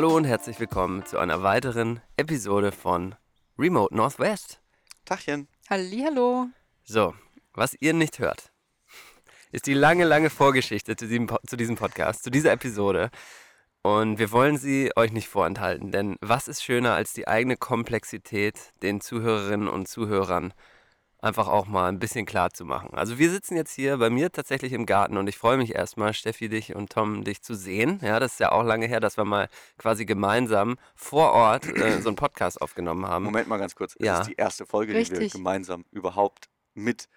Hallo und herzlich willkommen zu einer weiteren Episode von Remote Northwest. Tachchen. Hallihallo. So, was ihr nicht hört, ist die lange, lange Vorgeschichte zu diesem, zu diesem Podcast, zu dieser Episode. Und wir wollen sie euch nicht vorenthalten, denn was ist schöner als die eigene Komplexität den Zuhörerinnen und Zuhörern einfach auch mal ein bisschen klar zu machen. Also wir sitzen jetzt hier bei mir tatsächlich im Garten und ich freue mich erstmal, Steffi, dich und Tom, dich zu sehen. Ja, das ist ja auch lange her, dass wir mal quasi gemeinsam vor Ort äh, so einen Podcast aufgenommen haben. Moment mal ganz kurz. Ja. Das ist die erste Folge, die wir Richtig. gemeinsam überhaupt mit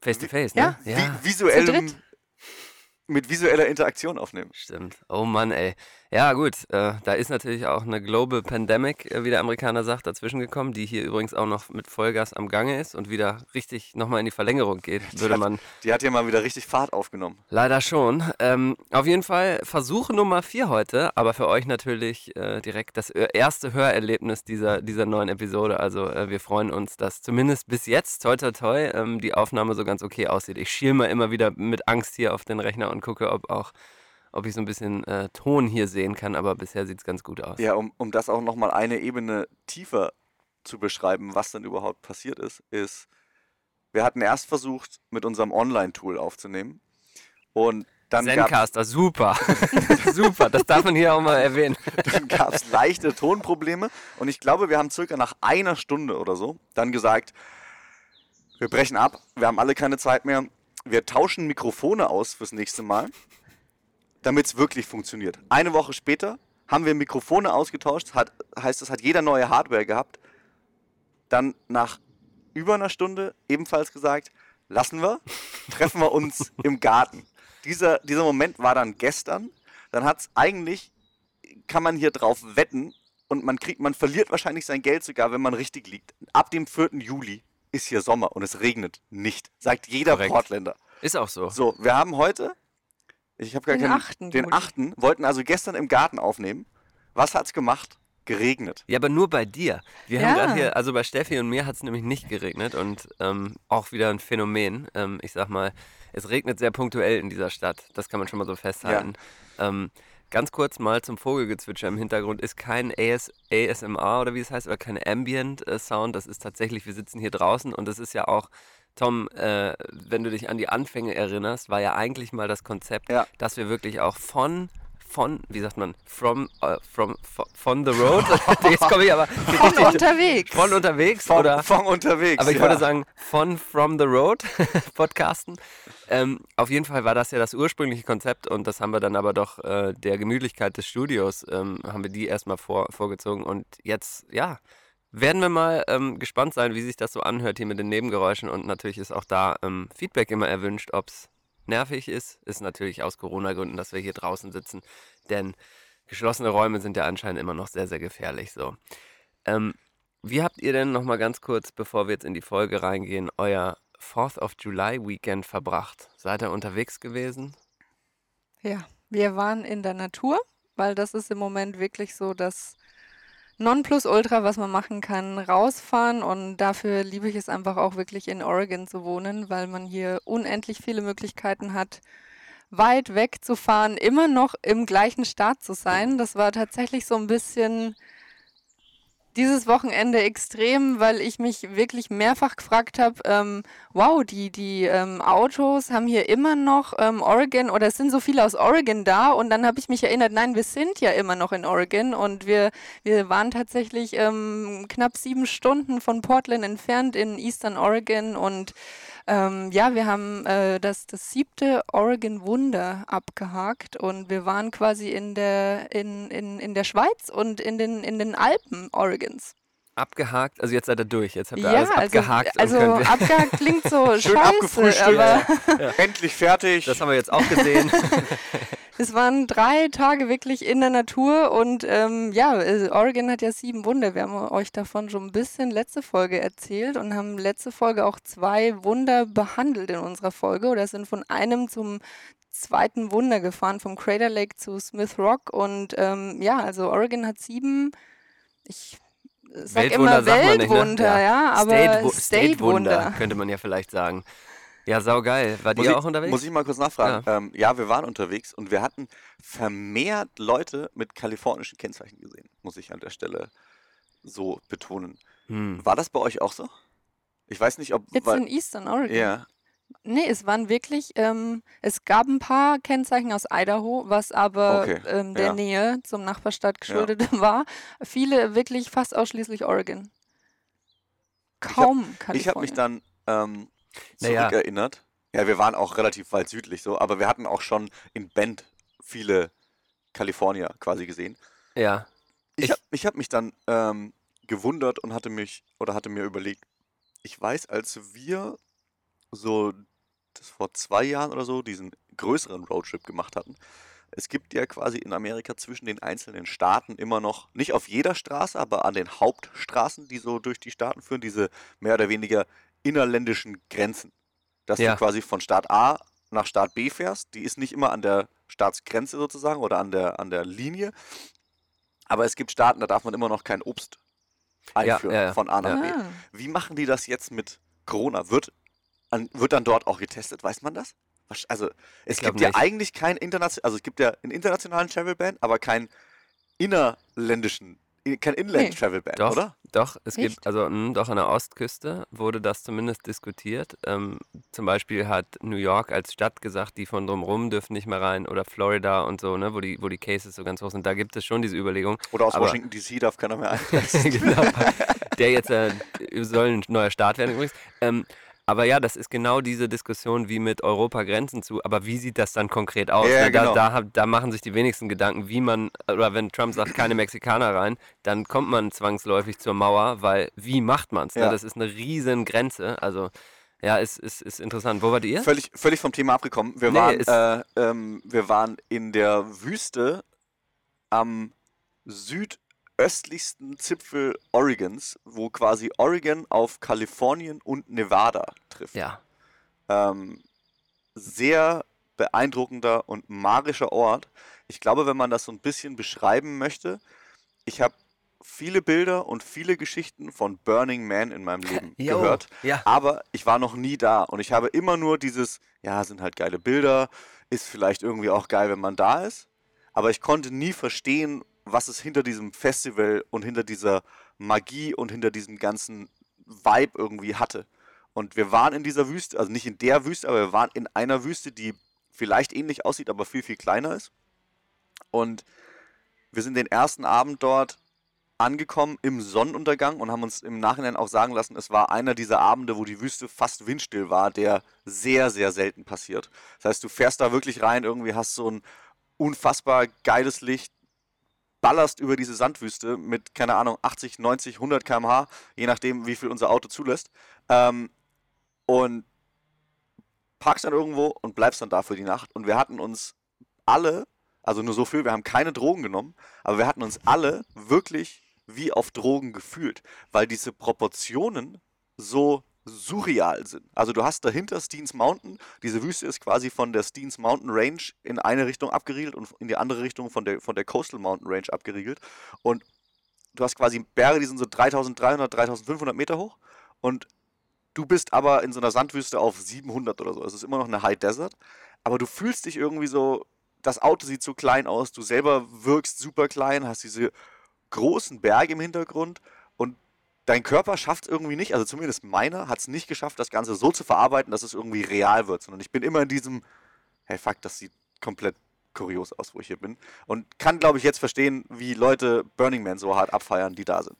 Face to face, ne? Ja. vi visuellem, mit visueller Interaktion aufnehmen. Stimmt. Oh Mann, ey. Ja, gut. Äh, da ist natürlich auch eine Global Pandemic, äh, wie der Amerikaner sagt, dazwischen gekommen, die hier übrigens auch noch mit Vollgas am Gange ist und wieder richtig nochmal in die Verlängerung geht, würde hat- man Die hat ja mal wieder richtig Fahrt aufgenommen. leider schon. Ähm, auf jeden Fall Versuch Nummer vier heute, aber für euch natürlich äh, direkt das erste Hörerlebnis dieser, dieser neuen Episode. Also äh, wir freuen uns, dass zumindest bis jetzt, toi toi toi, ähm, die Aufnahme so ganz okay aussieht. Ich schiel mal immer wieder mit Angst hier auf den Rechner und gucke, ob auch ob ich so ein bisschen äh, Ton hier sehen kann, aber bisher sieht es ganz gut aus. Ja, um, um das auch nochmal eine Ebene tiefer zu beschreiben, was denn überhaupt passiert ist, ist, wir hatten erst versucht, mit unserem Online-Tool aufzunehmen. Und dann gab Zencaster, super. super, das darf man hier auch mal erwähnen. dann gab es leichte Tonprobleme. Und ich glaube, wir haben circa nach einer Stunde oder so dann gesagt, wir brechen ab, wir haben alle keine Zeit mehr. Wir tauschen Mikrofone aus fürs nächste Mal, damit es wirklich funktioniert. Eine Woche später haben wir Mikrofone ausgetauscht, hat, heißt, es hat jeder neue Hardware gehabt. Dann nach über einer Stunde ebenfalls gesagt, lassen wir, treffen wir uns im Garten. Dieser, dieser Moment war dann gestern. Dann hat es eigentlich kann man hier drauf wetten und man kriegt, man verliert wahrscheinlich sein Geld sogar, wenn man richtig liegt. Ab dem 4. Juli ist hier Sommer und es regnet nicht, sagt jeder Korrekt. Portländer. Ist auch so. So, wir haben heute, ich habe gar Den keinen, 8. den. 8. wollten also gestern im Garten aufnehmen. Was hat's gemacht? Geregnet. Ja, aber nur bei dir. Wir haben Ja. gerade hier, also bei Steffi und mir hat es nämlich nicht geregnet und ähm, auch wieder ein Phänomen. Ähm, ich sag mal, es regnet sehr punktuell in dieser Stadt. Das kann man schon mal so festhalten. Ähm, ganz kurz mal zum Vogelgezwitscher im Hintergrund ist kein AS, ASMR oder wie es heißt, oder kein Ambient äh, Sound. Das ist tatsächlich, wir sitzen hier draußen und das ist ja auch. Tom, äh, wenn du dich an die Anfänge erinnerst, war ja eigentlich mal das Konzept, Ja. dass wir wirklich auch von von, wie sagt man, from, äh, from, von the road. Jetzt komme ich aber Von unterwegs. von unterwegs Von, oder von unterwegs. aber ich ja. würde sagen von from the road podcasten. Ähm, auf jeden Fall war das ja das ursprüngliche Konzept und das haben wir dann aber doch äh, der Gemütlichkeit des Studios ähm, haben wir die erstmal vor, vorgezogen und jetzt ja werden wir mal ähm, gespannt sein, wie sich das so anhört hier mit den Nebengeräuschen und natürlich ist auch da ähm, Feedback immer erwünscht, ob es nervig ist. Ist natürlich aus Corona-Gründen, dass wir hier draußen sitzen, denn geschlossene Räume sind ja anscheinend immer noch sehr, sehr gefährlich. So. Ähm, wie habt ihr denn nochmal ganz kurz, bevor wir jetzt in die Folge reingehen, euer 4th of July Weekend verbracht? Seid ihr unterwegs gewesen? Ja, wir waren in der Natur, weil das ist im Moment wirklich so das Nonplusultra, was man machen kann, rausfahren. Und dafür liebe ich es einfach auch wirklich in Oregon zu wohnen, weil man hier unendlich viele Möglichkeiten hat, weit weg zu fahren, immer noch im gleichen Staat zu sein. Das war tatsächlich so ein bisschen dieses Wochenende extrem, weil ich mich wirklich mehrfach gefragt habe, ähm, wow, die, die ähm, Autos haben hier immer noch ähm, Oregon oder es sind so viele aus Oregon da und dann habe ich mich erinnert, nein, wir sind ja immer noch in Oregon und wir, wir waren tatsächlich ähm, knapp sieben Stunden von Portland entfernt in Eastern Oregon und ähm, ja, wir haben äh, das, das siebte Oregon Wunder abgehakt und wir waren quasi in der, in, in, in der Schweiz und in den, in den Alpen Oregons. Abgehakt, also jetzt seid ihr durch, jetzt habt ihr Ja, alles also, abgehakt. also und könnt, abgehakt klingt so Schön scheiße, aber Endlich fertig. das haben wir jetzt auch gesehen. es waren drei Tage wirklich in der Natur und ähm, ja, äh, Oregon hat ja sieben Wunder. Wir haben euch davon schon ein bisschen letzte Folge erzählt und haben letzte Folge auch zwei Wunder behandelt in unserer Folge oder sind von einem zum zweiten Wunder gefahren, vom Crater Lake zu Smith Rock und ähm, ja, also Oregon hat sieben, ich sag Weltwunder immer man nicht, ne? Weltwunder, ja, aber State-Wu- State-Wunder. State-Wunder könnte man ja vielleicht sagen. Ja, saugeil. War ich, auch unterwegs? Muss ich mal kurz nachfragen? Ja. Ähm, ja, wir waren unterwegs und wir hatten vermehrt Leute mit kalifornischen Kennzeichen gesehen, muss ich an der Stelle so betonen. Hm. War das bei euch auch so? Ich weiß nicht, ob. Jetzt weil, in Eastern Oregon. ja, Nee, es waren wirklich, ähm, es gab ein paar Kennzeichen aus Idaho, was aber Okay, ähm, der ja. Nähe zum Nachbarstadt geschuldet war. Viele wirklich fast ausschließlich Oregon. Kaum Kalifornien. ich habe mich dann ähm, Naja. zurückerinnert. Ja, wir waren auch relativ weit südlich so, aber wir hatten auch schon in Bend viele Kalifornier quasi gesehen. Ja. Ich, Ich- habe hab mich dann ähm, gewundert und hatte mich oder hatte mir überlegt, ich weiß, als wir so das vor zwei Jahren oder so diesen größeren Roadtrip gemacht hatten, es gibt ja quasi in Amerika zwischen den einzelnen Staaten immer noch, nicht auf jeder Straße, aber an den Hauptstraßen, die so durch die Staaten führen, diese mehr oder weniger innerländischen Grenzen. Dass Ja. du quasi von Staat A nach Staat B fährst, die ist nicht immer an der Staatsgrenze sozusagen oder an der, an der Linie, aber es gibt Staaten, da darf man immer noch kein Obst einführen ja, ja. von A nach B. Ah. Wie machen die das jetzt mit Corona? Wird, an, wird dann dort auch getestet? Weiß man das? Also es gibt ja nicht. eigentlich keinen internationalen, also es gibt ja einen internationalen Travel Ban, aber keinen innerländischen, kein Inland Nee. Travel Ban, Doch, oder? doch, es Echt? gibt, also mh, doch an der Ostküste wurde das zumindest diskutiert. Ähm, zum Beispiel hat New York als Stadt gesagt, die von drumherum dürfen nicht mehr rein oder Florida und so, ne, wo die, wo die Cases so ganz hoch sind. Da gibt es schon diese Überlegung. Oder aus Aber- Washington DC darf keiner mehr einreisen. genau. Der jetzt äh, soll ein neuer Staat werden übrigens. Ähm, aber ja, das ist genau diese Diskussion wie mit Europa Grenzen zu. Aber wie sieht das dann konkret aus? Ja, ne? da, genau. da, da machen sich die wenigsten Gedanken, wie man, oder wenn Trump sagt, keine Mexikaner rein, dann kommt man zwangsläufig zur Mauer, weil wie macht man es? Ne? Ja. Das ist eine riesen Grenze. Also ja, ist, ist, ist interessant. Wo wart ihr? Völlig, völlig vom Thema abgekommen. Wir, Nee, waren, äh, ähm, wir waren in der Wüste am südöstlichsten Zipfel Oregons, wo quasi Oregon auf Kalifornien und Nevada trifft. Ja. Ähm, sehr beeindruckender und magischer Ort. Ich glaube, wenn man das so ein bisschen beschreiben möchte, ich habe viele Bilder und viele Geschichten von Burning Man in meinem Leben Jo, gehört, Ja. aber ich war noch nie da und ich habe immer nur dieses, ja, sind halt geile Bilder, ist vielleicht irgendwie auch geil, wenn man da ist, aber ich konnte nie verstehen, was es hinter diesem Festival und hinter dieser Magie und hinter diesem ganzen Vibe irgendwie hatte. Und wir waren in dieser Wüste, also nicht in der Wüste, aber wir waren in einer Wüste, die vielleicht ähnlich aussieht, aber viel, viel kleiner ist. Und wir sind den ersten Abend dort angekommen im Sonnenuntergang und haben uns im Nachhinein auch sagen lassen, es war einer dieser Abende, wo die Wüste fast windstill war, der sehr, sehr selten passiert. Das heißt, du fährst da wirklich rein, irgendwie hast so ein unfassbar geiles Licht, ballerst über diese Sandwüste mit, keine Ahnung, 80, 90, 100 km/h, je nachdem, wie viel unser Auto zulässt. Ähm, und parkst dann irgendwo und bleibst dann da für die Nacht. Und wir hatten uns alle, also nur so viel, wir haben keine Drogen genommen, aber wir hatten uns alle wirklich wie auf Drogen gefühlt, weil diese Proportionen so surreal sind. Also du hast dahinter Steens Mountain, diese Wüste ist quasi von der Steens Mountain Range in eine Richtung abgeriegelt und in die andere Richtung von der, von der Coastal Mountain Range abgeriegelt. Und du hast quasi Berge, die sind so 3300, 3500 Meter hoch und du bist aber in so einer Sandwüste auf 700 oder so. Es ist immer noch eine High Desert, aber du fühlst dich irgendwie so, das Auto sieht so klein aus, du selber wirkst super klein, hast diese großen Berge im Hintergrund und dein Körper schafft es irgendwie nicht, also zumindest meiner hat es nicht geschafft, das Ganze so zu verarbeiten, dass es irgendwie real wird, sondern ich bin immer in diesem, hey fuck, das sieht komplett kurios aus, wo ich hier bin. Und kann, glaube ich, jetzt verstehen, wie Leute Burning Man so hart abfeiern, die da sind.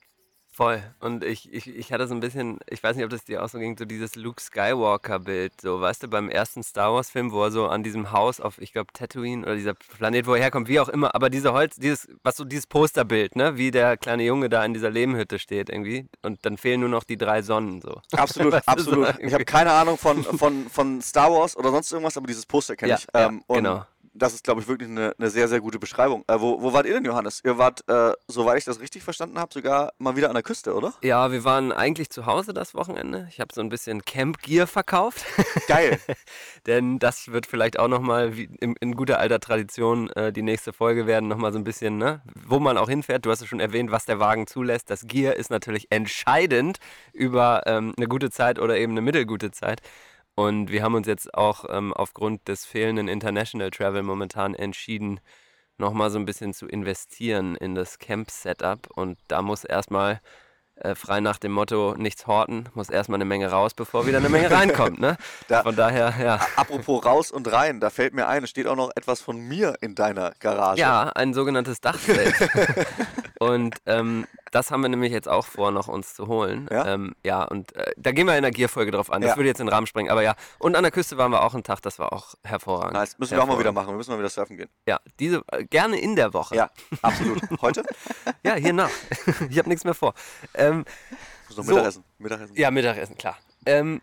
Voll. Und ich, ich, ich hatte so ein bisschen, ich weiß nicht, ob das dir auch so ging, so dieses Luke Skywalker-Bild, so, weißt du, beim ersten Star Wars-Film, wo er so an diesem Haus auf, ich glaube, Tatooine oder dieser Planet, wo er herkommt, wie auch immer, aber diese Holz, dieses, was so dieses Posterbild, ne, wie der kleine Junge da in dieser Lehmhütte steht irgendwie. Und dann fehlen nur noch die drei Sonnen, so. Absolut, Weißt du, so absolut. irgendwie. ich habe keine Ahnung von, von, von Star Wars oder sonst irgendwas, aber dieses Poster kenne Ja, ich. ja, Ähm, und genau. Das ist, glaube ich, wirklich eine, eine sehr, sehr gute Beschreibung. Äh, wo, wo wart ihr denn, Johannes? Ihr wart, äh, soweit ich das richtig verstanden habe, sogar mal wieder an der Küste, oder? Ja, wir waren eigentlich zu Hause das Wochenende. Ich habe so ein bisschen Camp Gear verkauft. Geil. Denn das wird vielleicht auch nochmal in, in guter alter Tradition äh, die nächste Folge werden, nochmal so ein bisschen, ne, wo man auch hinfährt. Du hast es schon erwähnt, was der Wagen zulässt. Das Gear ist natürlich entscheidend über ähm, eine gute Zeit oder eben eine mittelgute Zeit. Und wir haben uns jetzt auch ähm, aufgrund des fehlenden International Travel momentan entschieden, nochmal so ein bisschen zu investieren in das Camp-Setup. Und da muss erstmal äh, frei nach dem Motto, nichts horten, muss erstmal eine Menge raus, bevor wieder eine Menge reinkommt. Ne? Da- Von daher, ja. Apropos raus und rein, da fällt mir ein, es steht auch noch etwas von mir in deiner Garage. Ja, ein sogenanntes Dachzelt. und ähm, das haben wir nämlich jetzt auch vor, noch uns zu holen. Ja? ähm, ja und äh, da gehen wir in der Gierfolge drauf an. Das Ja. würde jetzt in den Rahmen sprengen, aber ja. Und an der Küste waren wir auch einen Tag, das war auch hervorragend. Nice. Müssen wir auch mal wieder machen. Wir müssen mal wieder surfen gehen. Ja, diese äh, gerne in der Woche. Ja, absolut. Heute? Ja, hier nach. ich habe nichts mehr vor. Ähm, So. Mittagessen. Mittagessen. ja, Mittagessen, klar. Ähm,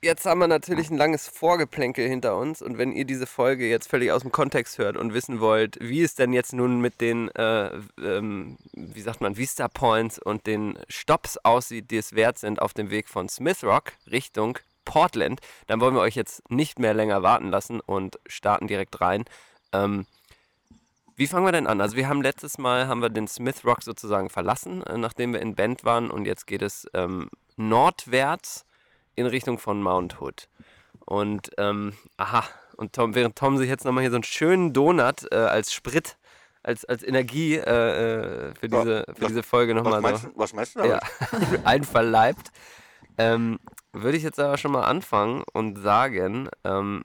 jetzt haben wir natürlich ein langes Vorgeplänkel hinter uns und wenn ihr diese Folge jetzt völlig aus dem Kontext hört und wissen wollt, wie es denn jetzt nun mit den, äh, ähm, wie sagt man, Vista Points und den Stops aussieht, die es wert sind auf dem Weg von Smith Rock Richtung Portland, dann wollen wir euch jetzt nicht mehr länger warten lassen und starten direkt rein. Ähm, wie fangen wir denn an? Also wir haben letztes Mal haben wir den Smith Rock sozusagen verlassen, äh, nachdem wir in Bend waren und jetzt geht es ähm, nordwärts in Richtung von Mount Hood. Und ähm, aha, und Tom, während Tom sich jetzt nochmal hier so einen schönen Donut äh, als Sprit, als, als Energie äh, äh, für, diese, für was- diese Folge nochmal so was meinst du damit? ja, einverleibt, ähm, würde ich jetzt aber schon mal anfangen und sagen ähm,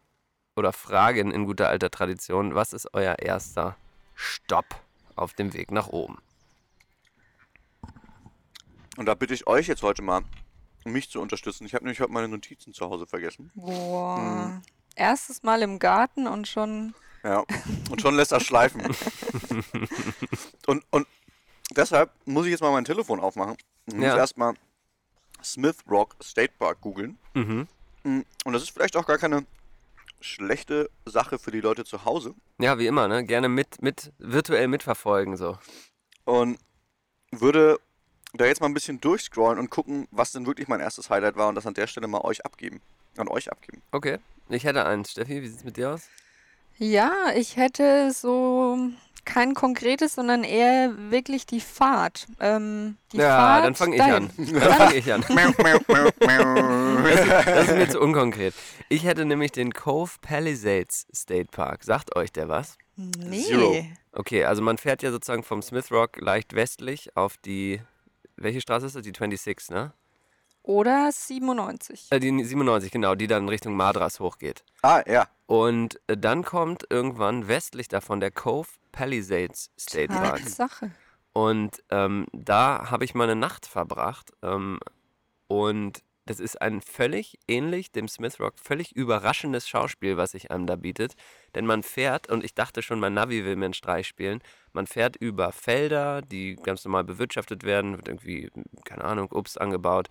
oder fragen in guter alter Tradition, was ist euer erster Stopp auf dem Weg nach oben? Und da bitte ich euch jetzt heute mal, mich zu unterstützen. Ich habe nämlich heute meine Notizen zu Hause vergessen. Boah. Mhm. Erstes Mal im Garten und schon. Ja. Und schon lässt das schleifen. und, und deshalb muss ich jetzt mal mein Telefon aufmachen. Und muss Ja. erstmal Smith Rock State Park googeln. Mhm. Mm, Und das ist vielleicht auch gar keine schlechte Sache für die Leute zu Hause. Ja, wie immer, ne? Gerne mit, mit virtuell mitverfolgen so. Und würde da jetzt mal ein bisschen durchscrollen und gucken, was denn wirklich mein erstes Highlight war und das an der Stelle mal euch abgeben. An euch abgeben. Okay. Ich hätte eins. Steffi, wie sieht's mit dir aus? Ja, ich hätte so kein konkretes, sondern eher wirklich die Fahrt. Ähm, die ja, Fahrt dann fange ich an. Dann fange ich an. Das ist mir zu unkonkret. Ich hätte nämlich den Cove Palisades State Park. Sagt euch der was? Nee. Zero. Okay, also man fährt ja sozusagen vom Smith Rock leicht westlich auf die. Welche Straße ist das? Die 26, ne? Oder 97. Äh, die 97, genau, die dann Richtung Madras hochgeht. ah, ja. Und äh, dann kommt irgendwann westlich davon der Cove Palisades State Park. Tatsache. Und ähm, da habe ich mal eine Nacht verbracht. Ähm, und das ist ein völlig ähnlich dem Smith Rock, völlig überraschendes Schauspiel, was sich einem da bietet. Denn man fährt, und ich dachte schon, mein Navi will mir einen Streich spielen, man fährt über Felder, die ganz normal bewirtschaftet werden, wird irgendwie, keine Ahnung, Obst angebaut.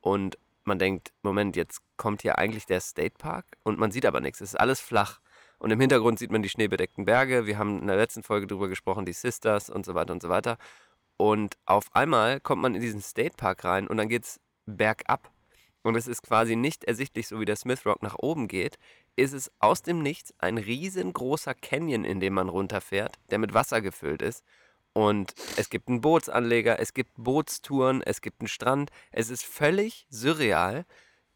Und man denkt, Moment, jetzt kommt hier eigentlich der State Park und man sieht aber nichts. Es ist alles flach. Und im Hintergrund sieht man die schneebedeckten Berge. Wir haben in der letzten Folge drüber gesprochen, die Sisters und so weiter und so weiter. Und auf einmal kommt man in diesen State Park rein und dann geht's bergab. Und es ist quasi nicht ersichtlich, so wie der Smith Rock nach oben geht, ist es aus dem Nichts ein riesengroßer Canyon, in dem man runterfährt, der mit Wasser gefüllt ist. Und es gibt einen Bootsanleger, es gibt Bootstouren, es gibt einen Strand. Es ist völlig surreal.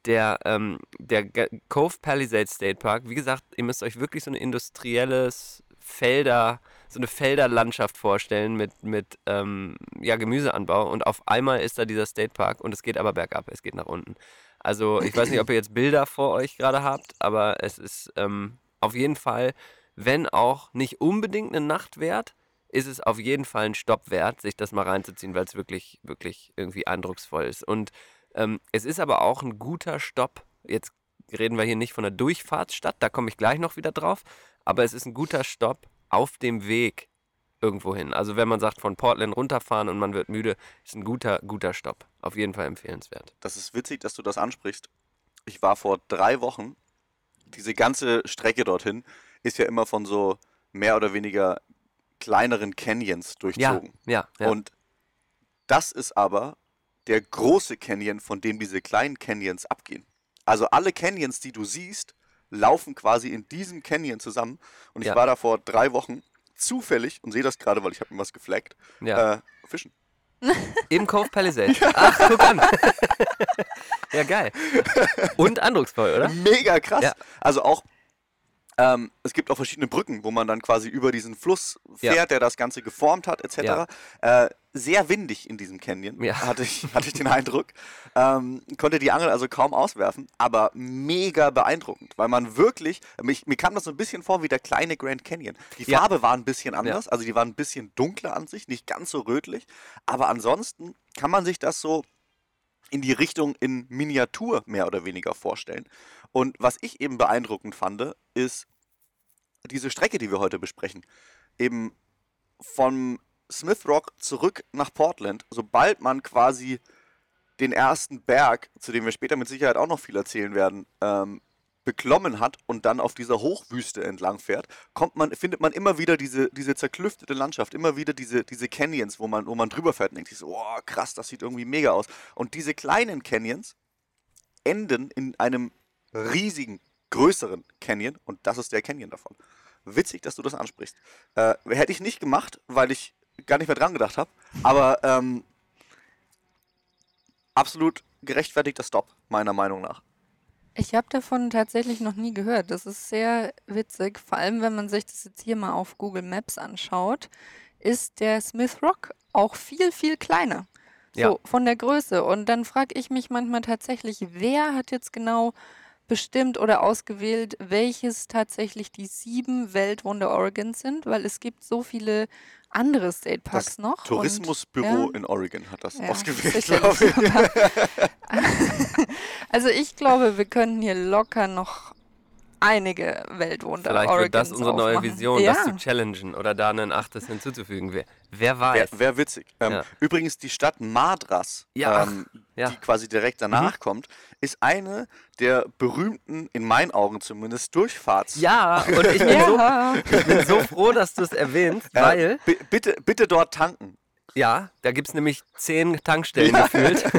Der, ähm, der Cove Palisades State Park, wie gesagt, ihr müsst euch wirklich so ein industrielles Felder, so eine Felderlandschaft vorstellen mit, mit ähm, ja, Gemüseanbau. Und auf einmal ist da dieser State Park und es geht aber bergab, es geht nach unten. Also ich weiß nicht, ob ihr jetzt Bilder vor euch gerade habt, aber es ist ähm, auf jeden Fall, wenn auch nicht unbedingt eine Nacht wert, ist es auf jeden Fall ein Stopp wert, sich das mal reinzuziehen, weil es wirklich, wirklich irgendwie eindrucksvoll ist. Und ähm, es ist aber auch ein guter Stopp. Jetzt reden wir hier nicht von einer Durchfahrtsstadt, da komme ich gleich noch wieder drauf, aber es ist ein guter Stopp auf dem Weg irgendwo hin. Also wenn man sagt, von Portland runterfahren und man wird müde, ist ein guter, guter Stopp. Auf jeden Fall empfehlenswert. Das ist witzig, dass du das ansprichst. Ich war vor drei Wochen, diese ganze Strecke dorthin ist ja immer von so mehr oder weniger kleineren Canyons Ja, durchzogen. ja, ja. Und das ist aber der große Canyon, von dem diese kleinen Canyons abgehen. Also alle Canyons, die du siehst, laufen quasi in diesem Canyon zusammen. Und ich Ja. war da vor drei Wochen zufällig und sehe das gerade, weil ich habe mir was gefleckt, ja. äh, fischen. Im Cove Palisades. Ach, guck an. ja, geil. Und eindrucksvoll, oder? Mega krass. Ja. Also auch, ähm, es gibt auch verschiedene Brücken, wo man dann quasi über diesen Fluss fährt, Ja. der das Ganze geformt hat, etc. Ja. Äh, sehr windig in diesem Canyon, Ja. hatte, ich, hatte ich den Eindruck. Ähm, konnte die Angel also kaum auswerfen, aber mega beeindruckend, weil man wirklich, mich, mir kam das so ein bisschen vor wie der kleine Grand Canyon. Die. Farbe war ein bisschen anders, also die war ein bisschen dunkler an sich, nicht ganz so rötlich, aber ansonsten kann man sich das so in die Richtung in Miniatur mehr oder weniger vorstellen. Und was ich eben beeindruckend fand, ist diese Strecke, die wir heute besprechen. Eben vom Smith Rock zurück nach Portland, sobald man quasi den ersten Berg, zu dem wir später mit Sicherheit auch noch viel erzählen werden, ähm, beklommen hat und dann auf dieser Hochwüste entlang fährt, kommt man, findet man immer wieder diese, diese zerklüftete Landschaft, immer wieder diese, diese Canyons, wo man, wo man drüber fährt und denkt sich so, oh, krass, das sieht irgendwie mega aus. Und diese kleinen Canyons enden in einem riesigen, größeren Canyon und das ist der Canyon davon. Witzig, dass du das ansprichst. Äh, hätte ich nicht gemacht, weil ich gar nicht mehr dran gedacht habe, aber ähm, absolut gerechtfertigter Stop, meiner Meinung nach. Ich habe davon tatsächlich noch nie gehört. Das ist sehr witzig. Vor allem, wenn man sich das jetzt hier mal auf Google Maps anschaut, ist der Smith Rock auch viel, viel kleiner. So Ja. von der Größe. Und dann frage ich mich manchmal tatsächlich, wer hat jetzt genau bestimmt oder ausgewählt, welches tatsächlich die sieben Weltwunder Oregons sind, weil es gibt so viele andere State Parks Das noch. und- Tourismusbüro ja. in Oregon hat das Ja, ausgewählt, glaube ich. also ich glaube, wir können hier locker noch einige Weltwunder Vielleicht wird das unsere neue aufmachen. Vision, ja. das zu challengen oder da einen Achtes hinzuzufügen. Wer, wer weiß. Wäre wär witzig. Ähm, Ja. Übrigens, die Stadt Madras, Ja, ähm, ja. Mhm. die quasi direkt danach kommt, ist eine der berühmten, in meinen Augen zumindest, Durchfahrts. Ja, und ich bin, so, ich bin so froh, dass du es erwähnst, Äh, weil, bi- bitte, bitte dort tanken. ja, da gibt es nämlich zehn Tankstellen gefühlt.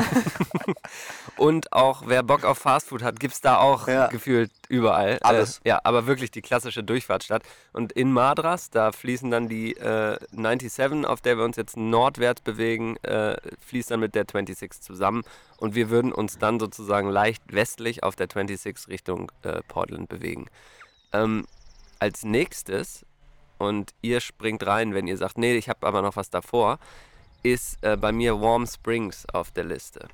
Und auch, wer Bock auf Fastfood hat, gibt es da auch Ja. gefühlt überall. Alles. Äh, ja, aber wirklich die klassische Durchfahrtsstadt. Und in Madras, da fließen dann die äh, 97, auf der wir uns jetzt nordwärts bewegen, äh, fließt dann mit der 26 zusammen. Und wir würden uns dann sozusagen leicht westlich auf der 26 Richtung äh, Portland bewegen. Ähm, als nächstes, und ihr springt rein, wenn ihr sagt, nee, ich habe aber noch was davor, ist äh, bei mir Warm Springs auf der Liste.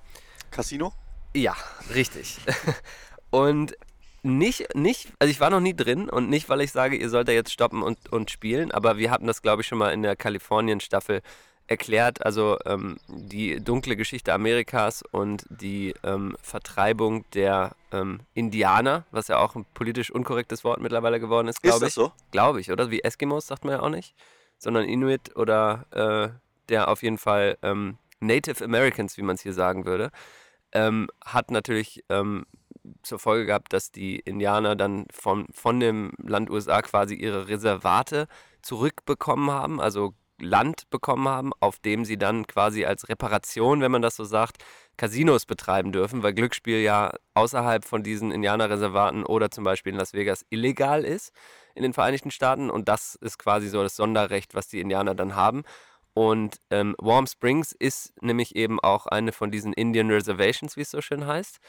Casino? Ja, richtig. Und nicht, nicht, also ich war noch nie drin und nicht, weil ich sage, ihr sollt da jetzt stoppen und, und spielen, aber wir hatten das, glaube ich, schon mal in der Kalifornien-Staffel erklärt. Also ähm, die dunkle Geschichte Amerikas und die ähm, Vertreibung der ähm, Indianer, was ja auch ein politisch unkorrektes Wort mittlerweile geworden ist, Ist glaube das ich. so? Glaube ich, oder? Wie Eskimos sagt man ja auch nicht, sondern Inuit oder äh, der auf jeden Fall ähm, Native Americans, wie man es hier sagen würde, ähm, hat natürlich ähm, zur Folge gehabt, dass die Indianer dann von, von dem Land USA quasi ihre Reservate zurückbekommen haben, also Land bekommen haben, auf dem sie dann quasi als Reparation, wenn man das so sagt, Casinos betreiben dürfen, weil Glücksspiel ja außerhalb von diesen Indianerreservaten oder zum Beispiel in Las Vegas illegal ist in den Vereinigten Staaten und das ist quasi so das Sonderrecht, was die Indianer dann haben. Und ähm, Warm Springs ist nämlich eben auch eine von diesen Indian Reservations, wie es so schön heißt.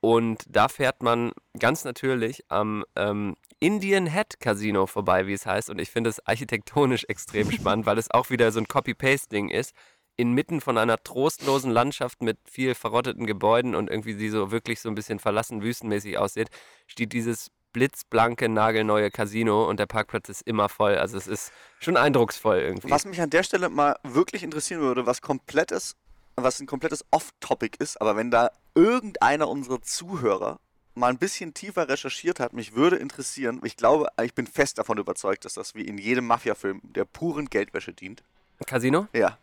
Und da fährt man ganz natürlich am ähm, Indian Head Casino vorbei, wie es heißt. Und ich finde es architektonisch extrem spannend, weil es auch wieder so ein Copy-Paste-Ding ist. Inmitten von einer trostlosen Landschaft mit viel verrotteten Gebäuden und irgendwie die so wirklich so ein bisschen verlassen wüstenmäßig aussieht, steht dieses blitzblanke, nagelneue Casino und der Parkplatz ist immer voll. Also es ist schon eindrucksvoll irgendwie. Was mich an der Stelle mal wirklich interessieren würde, was komplettes, was ein komplettes Off-Topic ist, aber wenn da irgendeiner unserer Zuhörer mal ein bisschen tiefer recherchiert hat, mich würde interessieren, ich glaube, ich bin fest davon überzeugt, dass das wie in jedem Mafia-Film der puren Geldwäsche dient. Casino? Ja.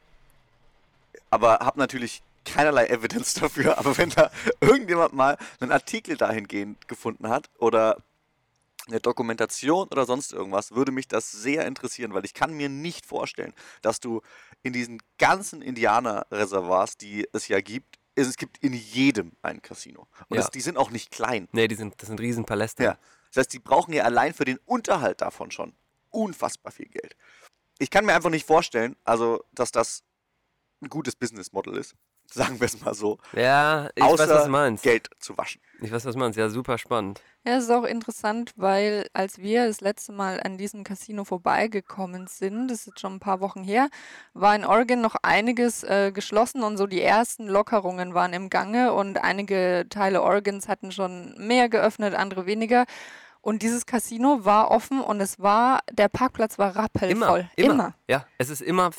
Aber habe natürlich keinerlei Evidence dafür, aber wenn da irgendjemand mal einen Artikel dahingehend gefunden hat oder eine Dokumentation oder sonst irgendwas, würde mich das sehr interessieren, weil ich kann mir nicht vorstellen, dass du in diesen ganzen Indianerreservoirs, die es ja gibt, es gibt in jedem ein Casino. Und Ja. es, die sind auch nicht klein. Nee, die sind, das sind Riesenpaläste. Ja. Das heißt, die brauchen ja allein für den Unterhalt davon schon unfassbar viel Geld. Ich kann mir einfach nicht vorstellen, also, dass das ein gutes Business Model ist. Sagen wir es mal so. Ja, ich Außer weiß, was du meinst. Geld zu waschen. Ich weiß, was du meinst. Ja, super spannend. Ja, es ist auch interessant, weil als wir das letzte Mal an diesem Casino vorbeigekommen sind, das ist jetzt schon ein paar Wochen her, war in Oregon noch einiges äh, geschlossen und so die ersten Lockerungen waren im Gange und einige Teile Oregons hatten schon mehr geöffnet, andere weniger. Und dieses Casino war offen und es war, der Parkplatz war rappelvoll. Immer, immer. Ja, es ist immer,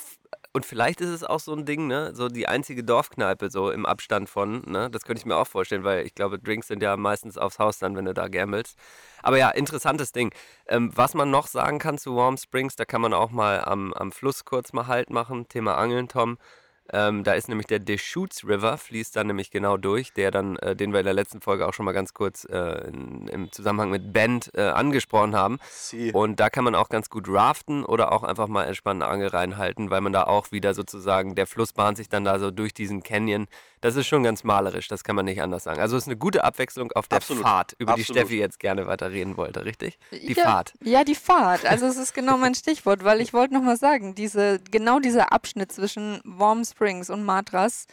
und vielleicht ist es auch so ein Ding, ne, so die einzige Dorfkneipe so im Abstand von, ne, das könnte ich mir auch vorstellen, weil ich glaube, Drinks sind ja meistens aufs Haus dann, wenn du da gammelst. Aber ja, interessantes Ding. Ähm, was man noch sagen kann zu Warm Springs, da kann man auch mal am, am Fluss kurz mal Halt machen, Thema Angeln, Tom. Ähm, da ist nämlich der Deschutes River, fließt da nämlich genau durch, der dann, äh, den wir in der letzten Folge auch schon mal ganz kurz äh, in, im Zusammenhang mit Bend äh, angesprochen haben. Sie. Und da kann man auch ganz gut raften oder auch einfach mal entspannt eine Angel reinhalten, weil man da auch wieder sozusagen, der Fluss bahnt sich dann da so durch diesen Canyon. Das ist schon ganz malerisch, das kann man nicht anders sagen. Also es ist eine gute Abwechslung auf der Absolut, Fahrt, über die absolut. die Steffi jetzt gerne weiter reden wollte, richtig? Die ja, Fahrt. Ja, die Fahrt. Also es ist genau mein Stichwort, weil ich wollte nochmal sagen, diese, genau dieser Abschnitt zwischen Warm Springs und Madras,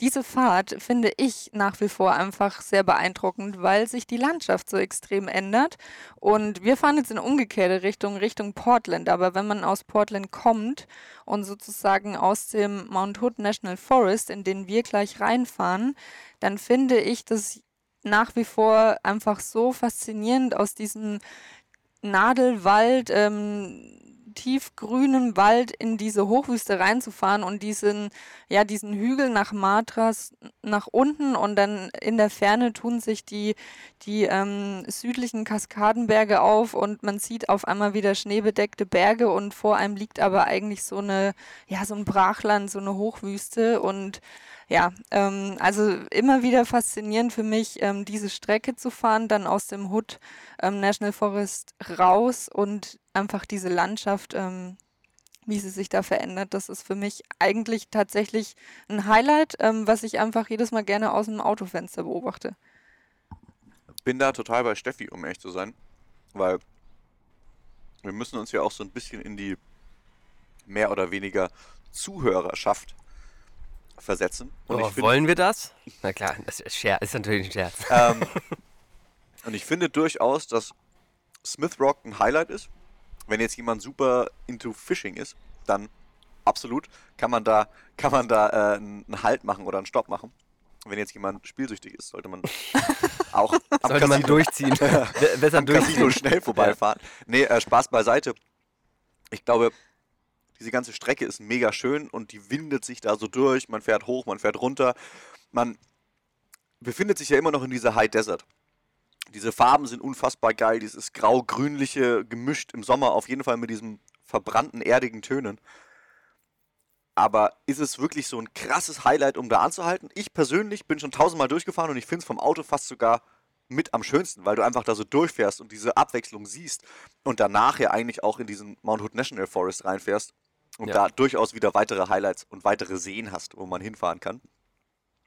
diese Fahrt finde ich nach wie vor einfach sehr beeindruckend, weil sich die Landschaft so extrem ändert. Und wir fahren jetzt in umgekehrte Richtung, Richtung Portland. Aber wenn man aus Portland kommt und sozusagen aus dem Mount Hood National Forest, in den wir gleich reinfahren, dann finde ich das nach wie vor einfach so faszinierend aus diesem Nadelwald, ähm, tiefgrünen Wald in diese Hochwüste reinzufahren und diesen, ja, diesen Hügel nach Madras nach unten und dann in der Ferne tun sich die, die ähm, südlichen Kaskadenberge auf und man sieht auf einmal wieder schneebedeckte Berge und vor einem liegt aber eigentlich so eine, ja, so ein Brachland, so eine Hochwüste und ja, ähm, also immer wieder faszinierend für mich, ähm, diese Strecke zu fahren, dann aus dem Hood ähm, National Forest raus und einfach diese Landschaft, ähm, wie sie sich da verändert. Das ist für mich eigentlich tatsächlich ein Highlight, ähm, was ich einfach jedes Mal gerne aus dem Autofenster beobachte. bin da total bei Steffi, um ehrlich zu sein, weil wir müssen uns ja auch so ein bisschen in die mehr oder weniger Zuhörerschaft versetzen. Und Oh, ich finde wollen wir das? Na klar, das ist, Scher ist natürlich ein Scherz. ähm, und ich finde durchaus, dass Smith Rock ein Highlight ist. Wenn jetzt jemand super into Fishing ist, dann absolut kann man da kann man da äh, einen Halt machen oder einen Stopp machen. Wenn jetzt jemand spielsüchtig ist, sollte man auch am Sollte man Casino- durchziehen. Be- Besser am Casino durchziehen. schnell vorbeifahren. Nee, äh, Spaß beiseite. Ich glaube, diese ganze Strecke ist mega schön und die windet sich da so durch. Man fährt hoch, man fährt runter. Man befindet sich ja immer noch in dieser High Desert. Diese Farben sind unfassbar geil. Dieses grau-grünliche gemischt im Sommer auf jeden Fall mit diesen verbrannten, erdigen Tönen. Aber ist es wirklich so ein krasses Highlight, um da anzuhalten? Ich persönlich bin schon tausendmal durchgefahren und ich finde es vom Auto fast sogar mit am schönsten, weil du einfach da so durchfährst und diese Abwechslung siehst und danach ja eigentlich auch in diesen Mount Hood National Forest reinfährst und Ja. da durchaus wieder weitere Highlights und weitere Seen hast, wo man hinfahren kann.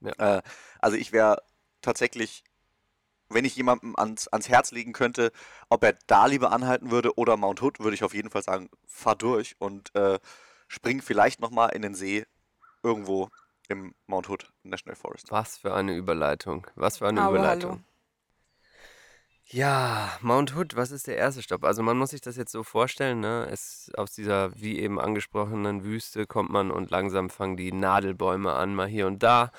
Ja. Äh, also ich wäre tatsächlich, wenn ich jemandem ans, ans Herz legen könnte, ob er da lieber anhalten würde oder Mount Hood, würde ich auf jeden Fall sagen, fahr durch und äh, spring vielleicht nochmal in den See irgendwo im Mount Hood National Forest. Was für eine Überleitung. Was für eine Aber Überleitung. hallo. Ja, Mount Hood, was ist der erste Stopp? Also man muss sich das jetzt so vorstellen, ne? Es, aus dieser, wie eben angesprochenen Wüste kommt man und langsam fangen die Nadelbäume an, mal hier und da,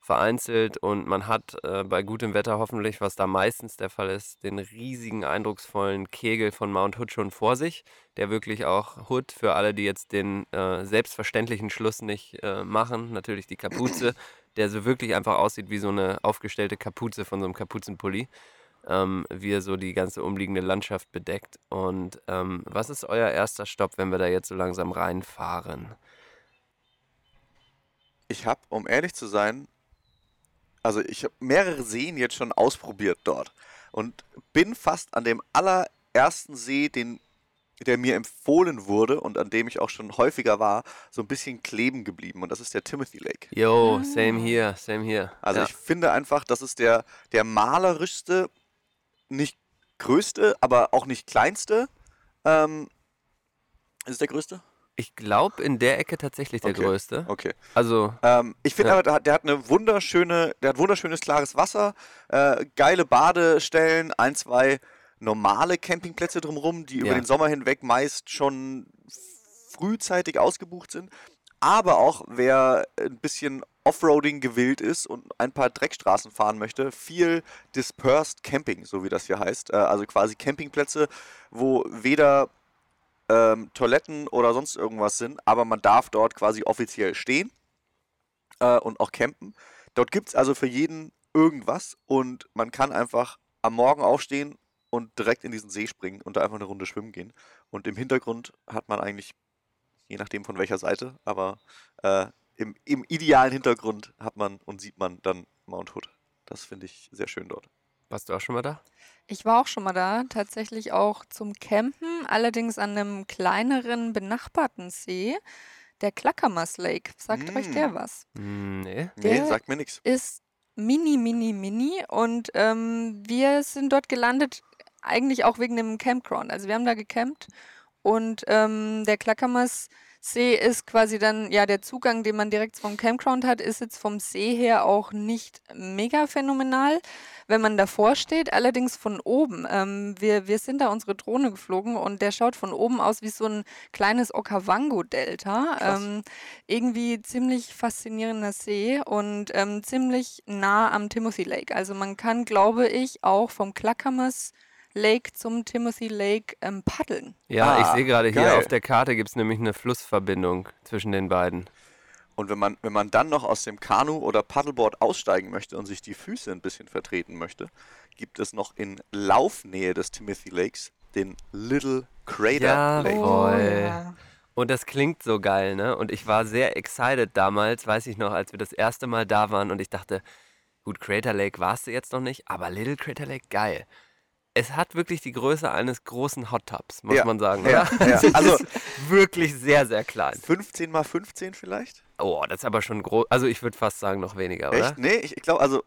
vereinzelt. Und man hat äh, bei gutem Wetter hoffentlich, was da meistens der Fall ist, den riesigen, eindrucksvollen Kegel von Mount Hood schon vor sich, der wirklich auch Hood, für alle, die jetzt den äh, selbstverständlichen Schluss nicht äh, machen, natürlich die Kapuze, der so wirklich einfach aussieht wie so eine aufgestellte Kapuze von so einem Kapuzenpulli ähm, wie er so die ganze umliegende Landschaft bedeckt. Und ähm, was ist euer erster Stopp, wenn wir da jetzt so langsam reinfahren? Ich habe, um ehrlich zu sein, also ich habe mehrere Seen jetzt schon ausprobiert dort und bin fast an dem allerersten See, den, der mir empfohlen wurde und an dem ich auch schon häufiger war, so ein bisschen kleben geblieben und das ist der Timothy Lake. Yo, same here, same here. Also ja. ich finde einfach, das ist der, der malerischste, nicht größte, aber auch nicht kleinste. Ähm, ist es der größte? Ich glaube, in der Ecke tatsächlich der Okay. größte. Okay. Also, Ähm, ich finde Ja. aber, der hat, der hat eine wunderschöne, der hat wunderschönes klares Wasser, äh, geile Badestellen, ein, zwei normale Campingplätze drumherum, die über Ja. den Sommer hinweg meist schon frühzeitig ausgebucht sind. Aber auch wer ein bisschen Offroading gewillt ist und ein paar Dreckstraßen fahren möchte, viel Dispersed Camping, so wie das hier heißt. Äh, also quasi Campingplätze, wo weder ähm, Toiletten oder sonst irgendwas sind, aber man darf dort quasi offiziell stehen äh, und auch campen. Dort gibt es also für jeden irgendwas und man kann einfach am Morgen aufstehen und direkt in diesen See springen und da einfach eine Runde schwimmen gehen. Und im Hintergrund hat man eigentlich, je nachdem von welcher Seite, aber äh, im, im idealen Hintergrund hat man und sieht man dann Mount Hood. Das finde ich sehr schön dort. warst du auch schon mal da? Ich war auch schon mal da, tatsächlich auch zum Campen, allerdings an einem kleineren benachbarten See, der Klackermas Lake. Sagt euch der Mm. was? Hm, Nee. Nee, Der sagt mir nichts. Ist mini, mini, mini und ähm, wir sind dort gelandet, eigentlich auch wegen dem Campground. Also wir haben da gecampt und ähm, der Klackermas See ist quasi dann, ja, der Zugang, den man direkt vom Campground hat, ist jetzt vom See her auch nicht mega phänomenal, wenn man davor steht. Allerdings von oben. Ähm, wir, wir sind da unsere Drohne geflogen und der schaut von oben aus wie so ein kleines Okavango-Delta. Ähm, irgendwie ziemlich faszinierender See und ähm, ziemlich nah am Timothy Lake. Also man kann, glaube ich, auch vom Klackermas Lake zum Timothy Lake ähm, paddeln. Ja, ich Ah, sehe gerade hier auf der Karte gibt es nämlich eine Flussverbindung zwischen den beiden. Und wenn man, wenn man dann noch aus dem Kanu oder Paddleboard aussteigen möchte und sich die Füße ein bisschen vertreten möchte, gibt es noch in Laufnähe des Timothy Lakes den Little Crater Ja, Lake. oh. Voll. ja. Und das klingt so geil, ne? Und ich war sehr excited damals, weiß ich noch, als wir das erste Mal da waren und ich dachte, gut, Crater Lake warst du jetzt noch nicht, aber Little Crater Lake, geil. Es hat wirklich die Größe eines großen Hot Tubs, muss Ja, man sagen. ja, ja. Es ist Also- wirklich sehr, sehr klein. 15 mal 15 vielleicht? Oh, das ist aber schon groß. Also ich würde fast sagen, noch weniger, oder? Echt? Nee, ich, ich glaube, also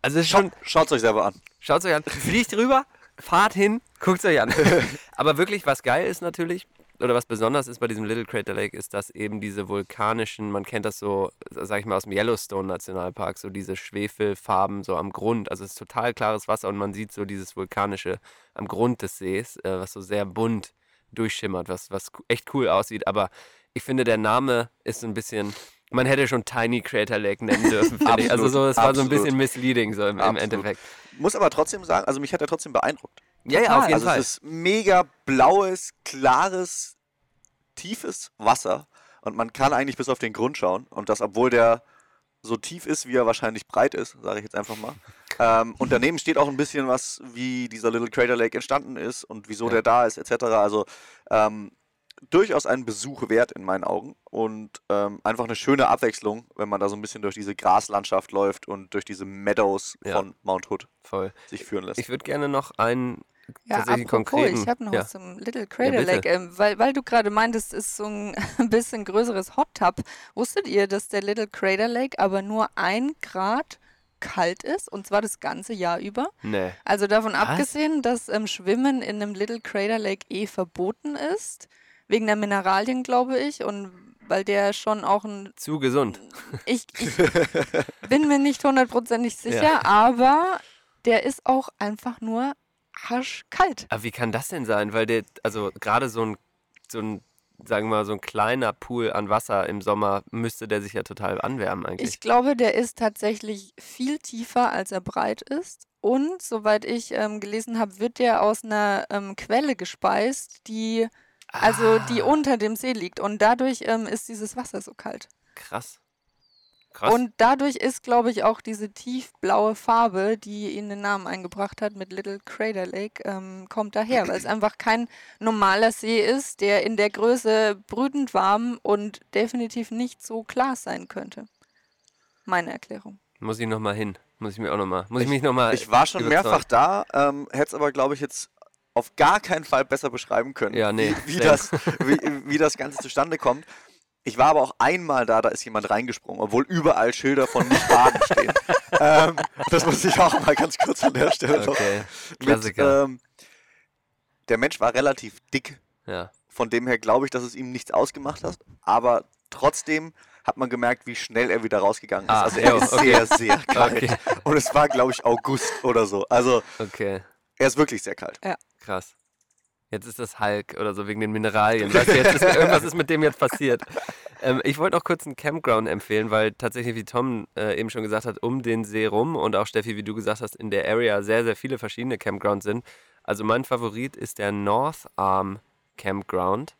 Also es ist schaut, schon, schaut euch selber an. Schaut euch an. Fliegt rüber, fahrt hin, guckt euch an. Aber wirklich, was geil ist natürlich, oder was besonders ist bei diesem Little Crater Lake, ist, dass eben diese vulkanischen, man kennt das so, sag ich mal, aus dem Yellowstone Nationalpark, so diese Schwefelfarben so am Grund. Also es ist total klares Wasser und man sieht so dieses vulkanische am Grund des Sees, äh, was so sehr bunt durchschimmert, was, was echt cool aussieht. Aber ich finde, der Name ist so ein bisschen. Man hätte schon Tiny Crater Lake nennen dürfen, finde ich. Also so, es war so ein Absolut. bisschen misleading so im, im Absolut. Endeffekt. Muss aber trotzdem sagen, also mich hat er trotzdem beeindruckt. Ja, ja, auf jeden Also Fall. es ist mega blaues, klares, tiefes Wasser und man kann eigentlich bis auf den Grund schauen und das, obwohl der so tief ist, wie er wahrscheinlich breit ist, sage ich jetzt einfach mal. Ähm, und daneben steht auch ein bisschen was, wie dieser Little Crater Lake entstanden ist und wieso Ja. der da ist, etc. Also ähm, durchaus einen Besuch wert in meinen Augen und ähm, einfach eine schöne Abwechslung, wenn man da so ein bisschen durch diese Graslandschaft läuft und durch diese Meadows Ja. von Mount Hood Voll. sich führen lässt. Ich würde gerne noch einen Ja, tatsächlich apropos, konkreten. ich habe noch ja. was zum Little Crater bitte. Lake, ähm, weil, weil du gerade meintest, es ist so ein, ein bisschen größeres Hot Tub. Wusstet ihr, dass der Little Crater Lake aber nur ein Grad kalt ist und zwar das ganze Jahr über? Nee. Also davon Was? abgesehen, dass ähm, Schwimmen in einem Little Crater Lake eh verboten ist, wegen der Mineralien, glaube ich, und weil der schon auch ein Zu gesund. ich, ich bin mir nicht hundertprozentig sicher, Ja. aber der ist auch einfach nur arschkalt. Aber wie kann das denn sein? Weil der, also gerade so ein, so ein, sagen wir mal, so ein kleiner Pool an Wasser im Sommer müsste der sich ja total anwärmen eigentlich. Ich glaube, der ist tatsächlich viel tiefer, als er breit ist. Und soweit ich ähm, gelesen habe, wird der aus einer ähm, Quelle gespeist, die also die Ah, unter dem See liegt. Und dadurch ähm, ist dieses Wasser so kalt. krass. Krass. Und dadurch ist, glaube ich, auch diese tiefblaue Farbe, die ihn den Namen eingebracht hat mit Little Crater Lake, ähm, kommt daher, weil es einfach kein normaler See ist, der in der Größe brütend warm und definitiv nicht so klar sein könnte. Meine Erklärung. muss ich nochmal hin. Muss ich mir auch nochmal. Muss ich, Ich- mich nochmal. Ich war schon überzeugen. mehrfach da, ähm, hätte es aber, glaube ich, jetzt auf gar keinen Fall besser beschreiben können, Ja, nee, wie, wie, das, wie, wie das Ganze zustande kommt. Ich war aber auch einmal da, da ist jemand reingesprungen, obwohl überall Schilder von nicht baden stehen. ähm, das muss ich auch mal ganz kurz an der Stelle noch Okay. mit, ähm, Der Mensch war relativ dick ja. Von dem her glaube ich, dass es ihm nichts ausgemacht hat. Aber trotzdem hat man gemerkt, wie schnell er wieder rausgegangen ist. Ah, also er oh, ist okay. sehr, sehr kalt. Okay. Und es war, glaube ich, August oder so. Also Okay, er ist wirklich sehr kalt. krass. Jetzt ist das Hulk oder so wegen den Mineralien. Weißt du, jetzt ist, irgendwas ist mit dem jetzt passiert. Ähm, ich wollte noch kurz einen Campground empfehlen, weil tatsächlich, wie Tom äh, eben schon gesagt hat, um den See rum und auch Steffi, wie du gesagt hast, in der Area sehr, sehr viele verschiedene Campgrounds sind. Also mein Favorit ist der North Arm Campground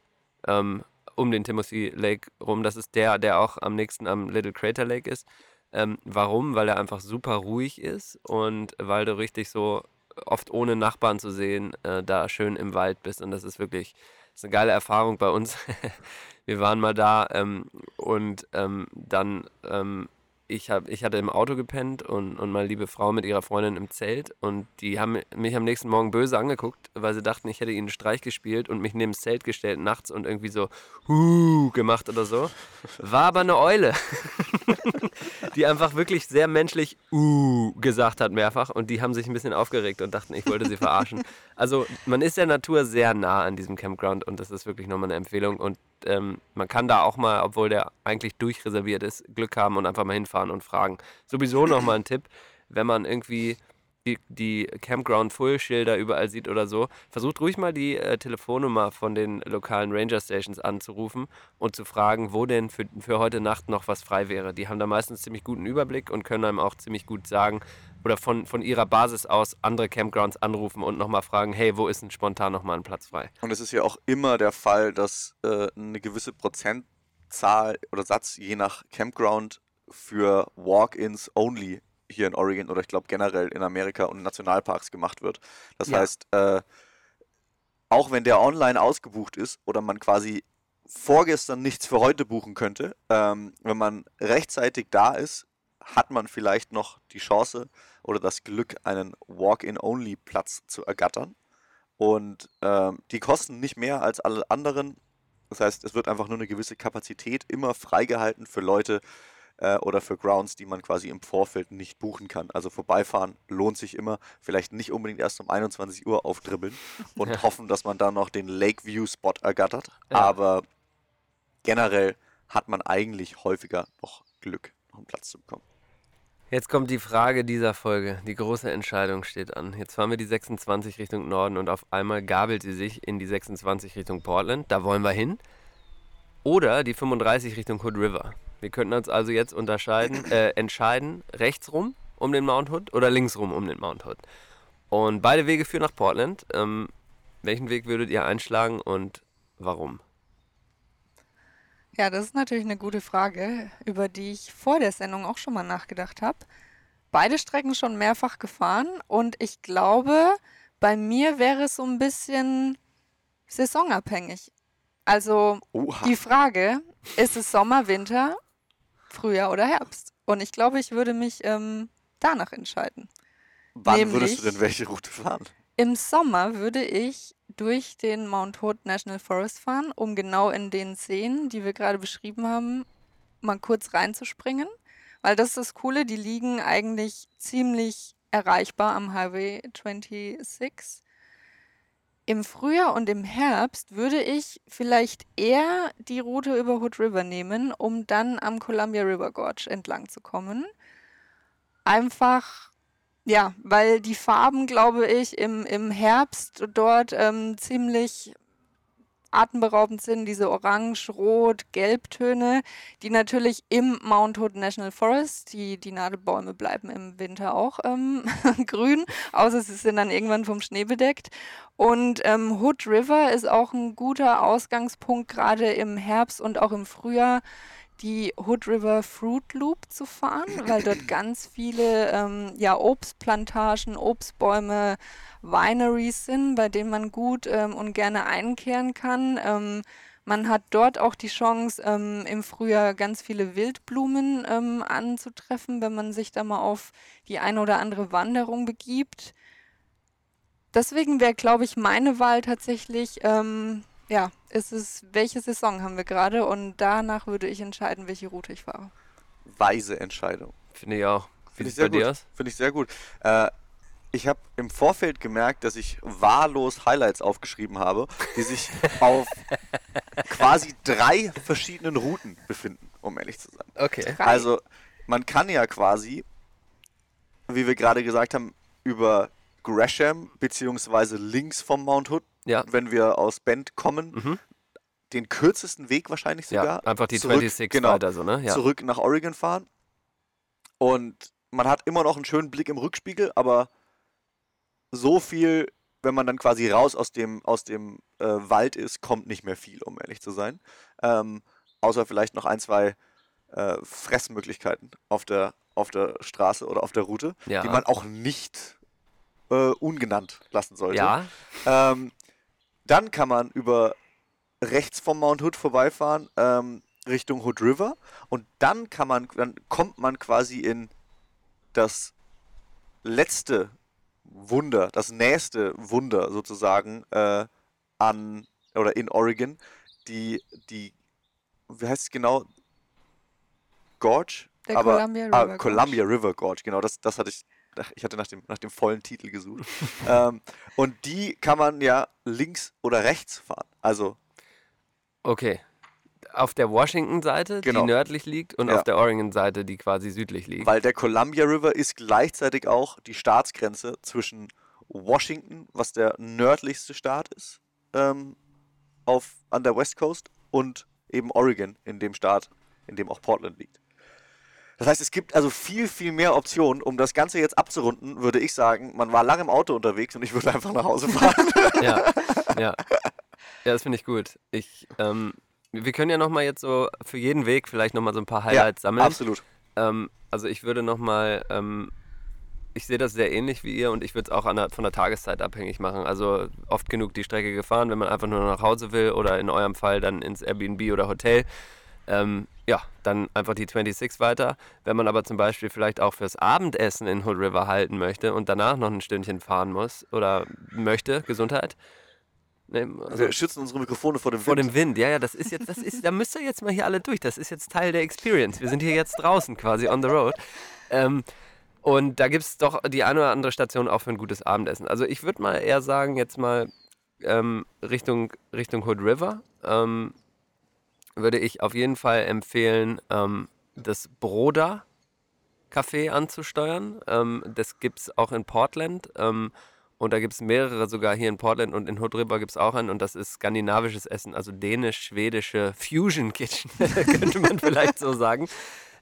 ähm, um den Timothy Lake rum. Das ist der, der auch am nächsten am Little Crater Lake ist. Ähm, warum? Weil er einfach super ruhig ist und weil du richtig so oft ohne Nachbarn zu sehen, äh, da schön im Wald bist. Und das ist wirklich das ist eine geile Erfahrung bei uns. Wir waren mal da ähm, und ähm, dann, ähm, ich, hab, ich hatte im Auto gepennt und, und meine liebe Frau mit ihrer Freundin im Zelt und die haben mich am nächsten Morgen böse angeguckt, weil sie dachten, ich hätte ihnen einen Streich gespielt und mich neben das Zelt gestellt nachts und irgendwie so Huh gemacht oder so. War aber eine Eule, die einfach wirklich sehr menschlich Uh gesagt hat mehrfach und die haben sich ein bisschen aufgeregt und dachten, ich wollte sie verarschen. Also man ist der Natur sehr nah an diesem Campground und das ist wirklich nochmal eine Empfehlung und ähm, man kann da auch mal, obwohl der eigentlich durchreserviert ist, Glück haben und einfach mal hinfahren und fragen. Sowieso nochmal ein Tipp, wenn man irgendwie die, die Campground Full Schilder überall sieht oder so, versucht ruhig mal die äh, Telefonnummer von den lokalen Ranger Stations anzurufen und zu fragen, wo denn für, für heute Nacht noch was frei wäre. Die haben da meistens ziemlich guten Überblick und können einem auch ziemlich gut sagen oder von, von ihrer Basis aus andere Campgrounds anrufen und nochmal fragen, hey, wo ist denn spontan nochmal ein Platz frei? Und es ist ja auch immer der Fall, dass äh, eine gewisse Prozentzahl oder Satz je nach Campground für Walk-ins only hier in Oregon oder ich glaube generell in Amerika und in Nationalparks gemacht wird. Das Ja. heißt, äh, auch wenn der online ausgebucht ist oder man quasi vorgestern nichts für heute buchen könnte, ähm, wenn man rechtzeitig da ist, hat man vielleicht noch die Chance oder das Glück, einen Walk-in-Only-Platz zu ergattern. Und ähm, die kosten nicht mehr als alle anderen. Das heißt, es wird einfach nur eine gewisse Kapazität immer freigehalten für Leute äh, oder für Grounds, die man quasi im Vorfeld nicht buchen kann. Also vorbeifahren lohnt sich immer. Vielleicht nicht unbedingt erst um 21 Uhr aufdribbeln und Ja. hoffen, dass man dann noch den Lakeview-Spot ergattert. Ja. Aber generell hat man eigentlich häufiger noch Glück, noch einen Platz zu bekommen. Jetzt kommt die Frage dieser Folge. Die große Entscheidung steht an. Jetzt fahren wir die 26 Richtung Norden und auf einmal gabelt sie sich in die 26 Richtung Portland. Da wollen wir hin. Oder die 35 Richtung Hood River. Wir könnten uns also jetzt unterscheiden, äh, entscheiden, rechts rum um den Mount Hood oder links rum um den Mount Hood. Und beide Wege führen nach Portland. Ähm, welchen Weg würdet ihr einschlagen und warum? Ja, das ist natürlich eine gute Frage, über die ich vor der Sendung auch schon mal nachgedacht habe. Beide Strecken schon mehrfach gefahren und ich glaube, bei mir wäre es so ein bisschen saisonabhängig. Also Oha. die Frage, ist es Sommer, Winter, Frühjahr oder Herbst? Und ich glaube, ich würde mich ähm, danach entscheiden. Wann würdest du nämlich- denn welche Route fahren? Im Sommer würde ich durch den Mount Hood National Forest fahren, um genau in den Seen, die wir gerade beschrieben haben, mal kurz reinzuspringen. Weil das ist das Coole, die liegen eigentlich ziemlich erreichbar am Highway 26. Im Frühjahr und im Herbst würde ich vielleicht eher die Route über Hood River nehmen, um dann am Columbia River Gorge entlang zu kommen. Einfach ja, weil die Farben, glaube ich, im, im Herbst dort ähm, ziemlich atemberaubend sind. Diese Orange, Rot, Gelbtöne, die natürlich im Mount Hood National Forest, die, die Nadelbäume bleiben im Winter auch ähm, grün, außer sie sind dann irgendwann vom Schnee bedeckt. Und ähm, Hood River ist auch ein guter Ausgangspunkt, gerade im Herbst und auch im Frühjahr die Hood River Fruit Loop zu fahren, weil dort ganz viele ähm, ja, Obstplantagen, Obstbäume, Wineries sind, bei denen man gut ähm, und gerne einkehren kann. Ähm, man hat dort auch die Chance, ähm, im Frühjahr ganz viele Wildblumen ähm, anzutreffen, wenn man sich da mal auf die eine oder andere Wanderung begibt. Deswegen wäre, glaube ich, meine Wahl tatsächlich, ähm, ja, ist es, welche Saison haben wir gerade und danach würde ich entscheiden, welche Route ich fahre. Weise Entscheidung. Finde ich auch. Finde ich sehr gut. Finde ich sehr gut. Äh, ich habe im Vorfeld gemerkt, dass ich wahllos Highlights aufgeschrieben habe, die sich auf quasi drei verschiedenen Routen befinden, um ehrlich zu sein. Okay. Drei. Also man kann ja quasi, wie wir gerade gesagt haben, über Gresham beziehungsweise links vom Mount Hood, Ja. wenn wir aus Bend kommen, Mhm. den kürzesten Weg wahrscheinlich Ja, sogar. einfach die zurück- 26 genau, weiter so, ne? Ja. zurück nach Oregon fahren. Und man hat immer noch einen schönen Blick im Rückspiegel, aber so viel, wenn man dann quasi raus aus dem, aus dem äh, Wald ist, kommt nicht mehr viel, um ehrlich zu sein. Ähm, außer vielleicht noch ein, zwei äh, Fressmöglichkeiten auf der, auf der Straße oder auf der Route, Ja. die man auch nicht äh, ungenannt lassen sollte. Ja, Ähm, dann kann man über rechts vom Mount Hood vorbeifahren ähm, Richtung Hood River und dann kann man, dann kommt man quasi in das letzte Wunder, das nächste Wunder sozusagen äh, an oder in Oregon, die die wie heißt es genau? Gorge? Der Aber, Columbia ah, River Gorge. Columbia River Gorge, genau, das, das hatte ich, ich hatte nach dem, nach dem vollen Titel gesucht. ähm, und die kann man ja links oder rechts fahren. Also, okay. Auf der Washington-Seite, Genau. die nördlich liegt, und Ja. auf der Oregon-Seite, die quasi südlich liegt. weil der Columbia River ist gleichzeitig auch die Staatsgrenze zwischen Washington, was der nördlichste Staat ist, ähm, auf, an der West Coast, und eben Oregon, in dem Staat, in dem auch Portland liegt. Das heißt, es gibt also viel, viel mehr Optionen. Um das Ganze jetzt abzurunden, würde ich sagen, man war lange im Auto unterwegs und ich würde einfach nach Hause fahren. ja, ja. Ja, das finde ich gut. Ich, ähm, wir können ja nochmal jetzt so für jeden Weg vielleicht nochmal so ein paar Highlights sammeln. absolut. Ähm, also ich würde nochmal, ähm, ich sehe das sehr ähnlich wie ihr und ich würde es auch der, von der Tageszeit abhängig machen. Also oft genug die Strecke gefahren, wenn man einfach nur nach Hause will oder in eurem Fall dann ins Airbnb oder Hotel. Ähm, ja, dann einfach die 26 weiter. Wenn man aber zum Beispiel vielleicht auch fürs Abendessen in Hood River halten möchte und danach noch ein Stündchen fahren muss oder möchte, Gesundheit. Nee, also Wir schützen unsere Mikrofone vor dem vor Wind. dem Wind, ja, ja, das ist jetzt, das ist, da müsst ihr jetzt mal hier alle durch. Das ist jetzt Teil der Experience. Wir sind hier jetzt draußen quasi on the road. Ähm, und da gibt es doch die eine oder andere Station auch für ein gutes Abendessen. Also ich würde mal eher sagen, jetzt mal ähm, Richtung, Richtung Hood River, ähm, würde ich auf jeden Fall empfehlen, ähm, das Broda Café anzusteuern. Ähm, das gibt es auch in Portland. Ähm, und da gibt es mehrere sogar hier in Portland und in Hood River gibt es auch einen. Und das ist skandinavisches Essen, also dänisch-schwedische Fusion Kitchen, könnte man vielleicht so sagen.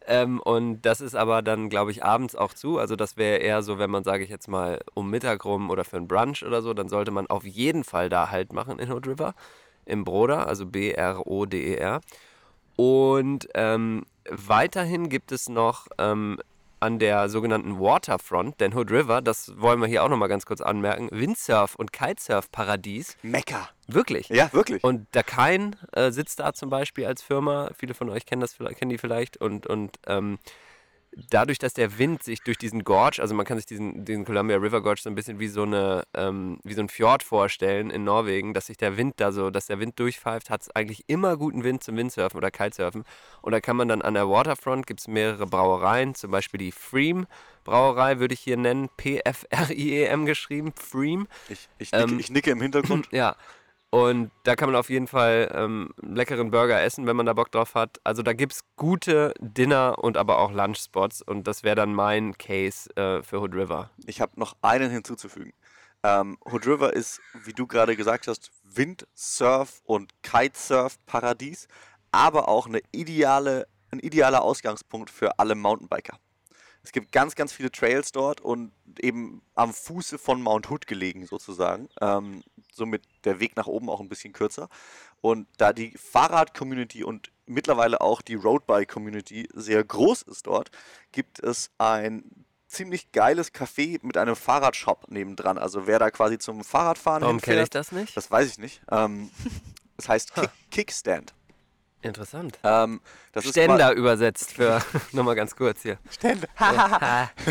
Ähm, und das ist aber dann, glaube ich, abends auch zu. Also das wäre eher so, wenn man, sage ich jetzt mal, um Mittag rum oder für einen Brunch oder so, dann sollte man auf jeden Fall da halt machen in Hood River. Im Broder, also B-R-O-D-E-R. Und ähm, weiterhin gibt es noch ähm, an der sogenannten Waterfront, den Hood River, das wollen wir hier auch nochmal ganz kurz anmerken, Windsurf- und Kitesurf-Paradies. Mekka. Wirklich. Ja, wirklich. Und Dakain äh, sitzt da zum Beispiel als Firma. Viele von euch kennen das kennen die vielleicht. Und, und ähm, dadurch, dass der Wind sich durch diesen Gorge, also man kann sich diesen, diesen Columbia River Gorge so ein bisschen wie so eine, ähm, wie so ein Fjord vorstellen in Norwegen, dass sich der Wind da so, dass der Wind durchpfeift, hat es eigentlich immer guten Wind zum Windsurfen oder Kitesurfen. Und da kann man dann an der Waterfront gibt es mehrere Brauereien, zum Beispiel die Freem Brauerei würde ich hier nennen, P-F-R-I-E-M geschrieben, Freem. Ich, ich, nicke, Ähm, ich nicke im Hintergrund. Ja. Und da kann man auf jeden Fall ähm, leckeren Burger essen, wenn man da Bock drauf hat. Also da gibt es gute Dinner- und aber auch Lunchspots. Und das wäre dann mein Case äh, für Hood River. Ich habe noch einen hinzuzufügen. Ähm, Hood River ist, wie du gerade gesagt hast, Windsurf- und Kitesurf-Paradies, aber auch eine ideale, ein idealer Ausgangspunkt für alle Mountainbiker. Es gibt ganz, ganz viele Trails dort und eben am Fuße von Mount Hood gelegen sozusagen. Ähm, somit der Weg nach oben auch ein bisschen kürzer. Und da die Fahrrad-Community und mittlerweile auch die Roadbike-Community sehr groß ist dort, gibt es ein ziemlich geiles Café mit einem Fahrradshop nebendran. Also wer da quasi zum Fahrradfahren Warum kenne ich hinfährt, das nicht? das weiß ich nicht. Ähm, das heißt Kick, Kickstand. Interessant. Ähm, das ist Ständer übersetzt für, nochmal ganz kurz hier. Ständer. Ha.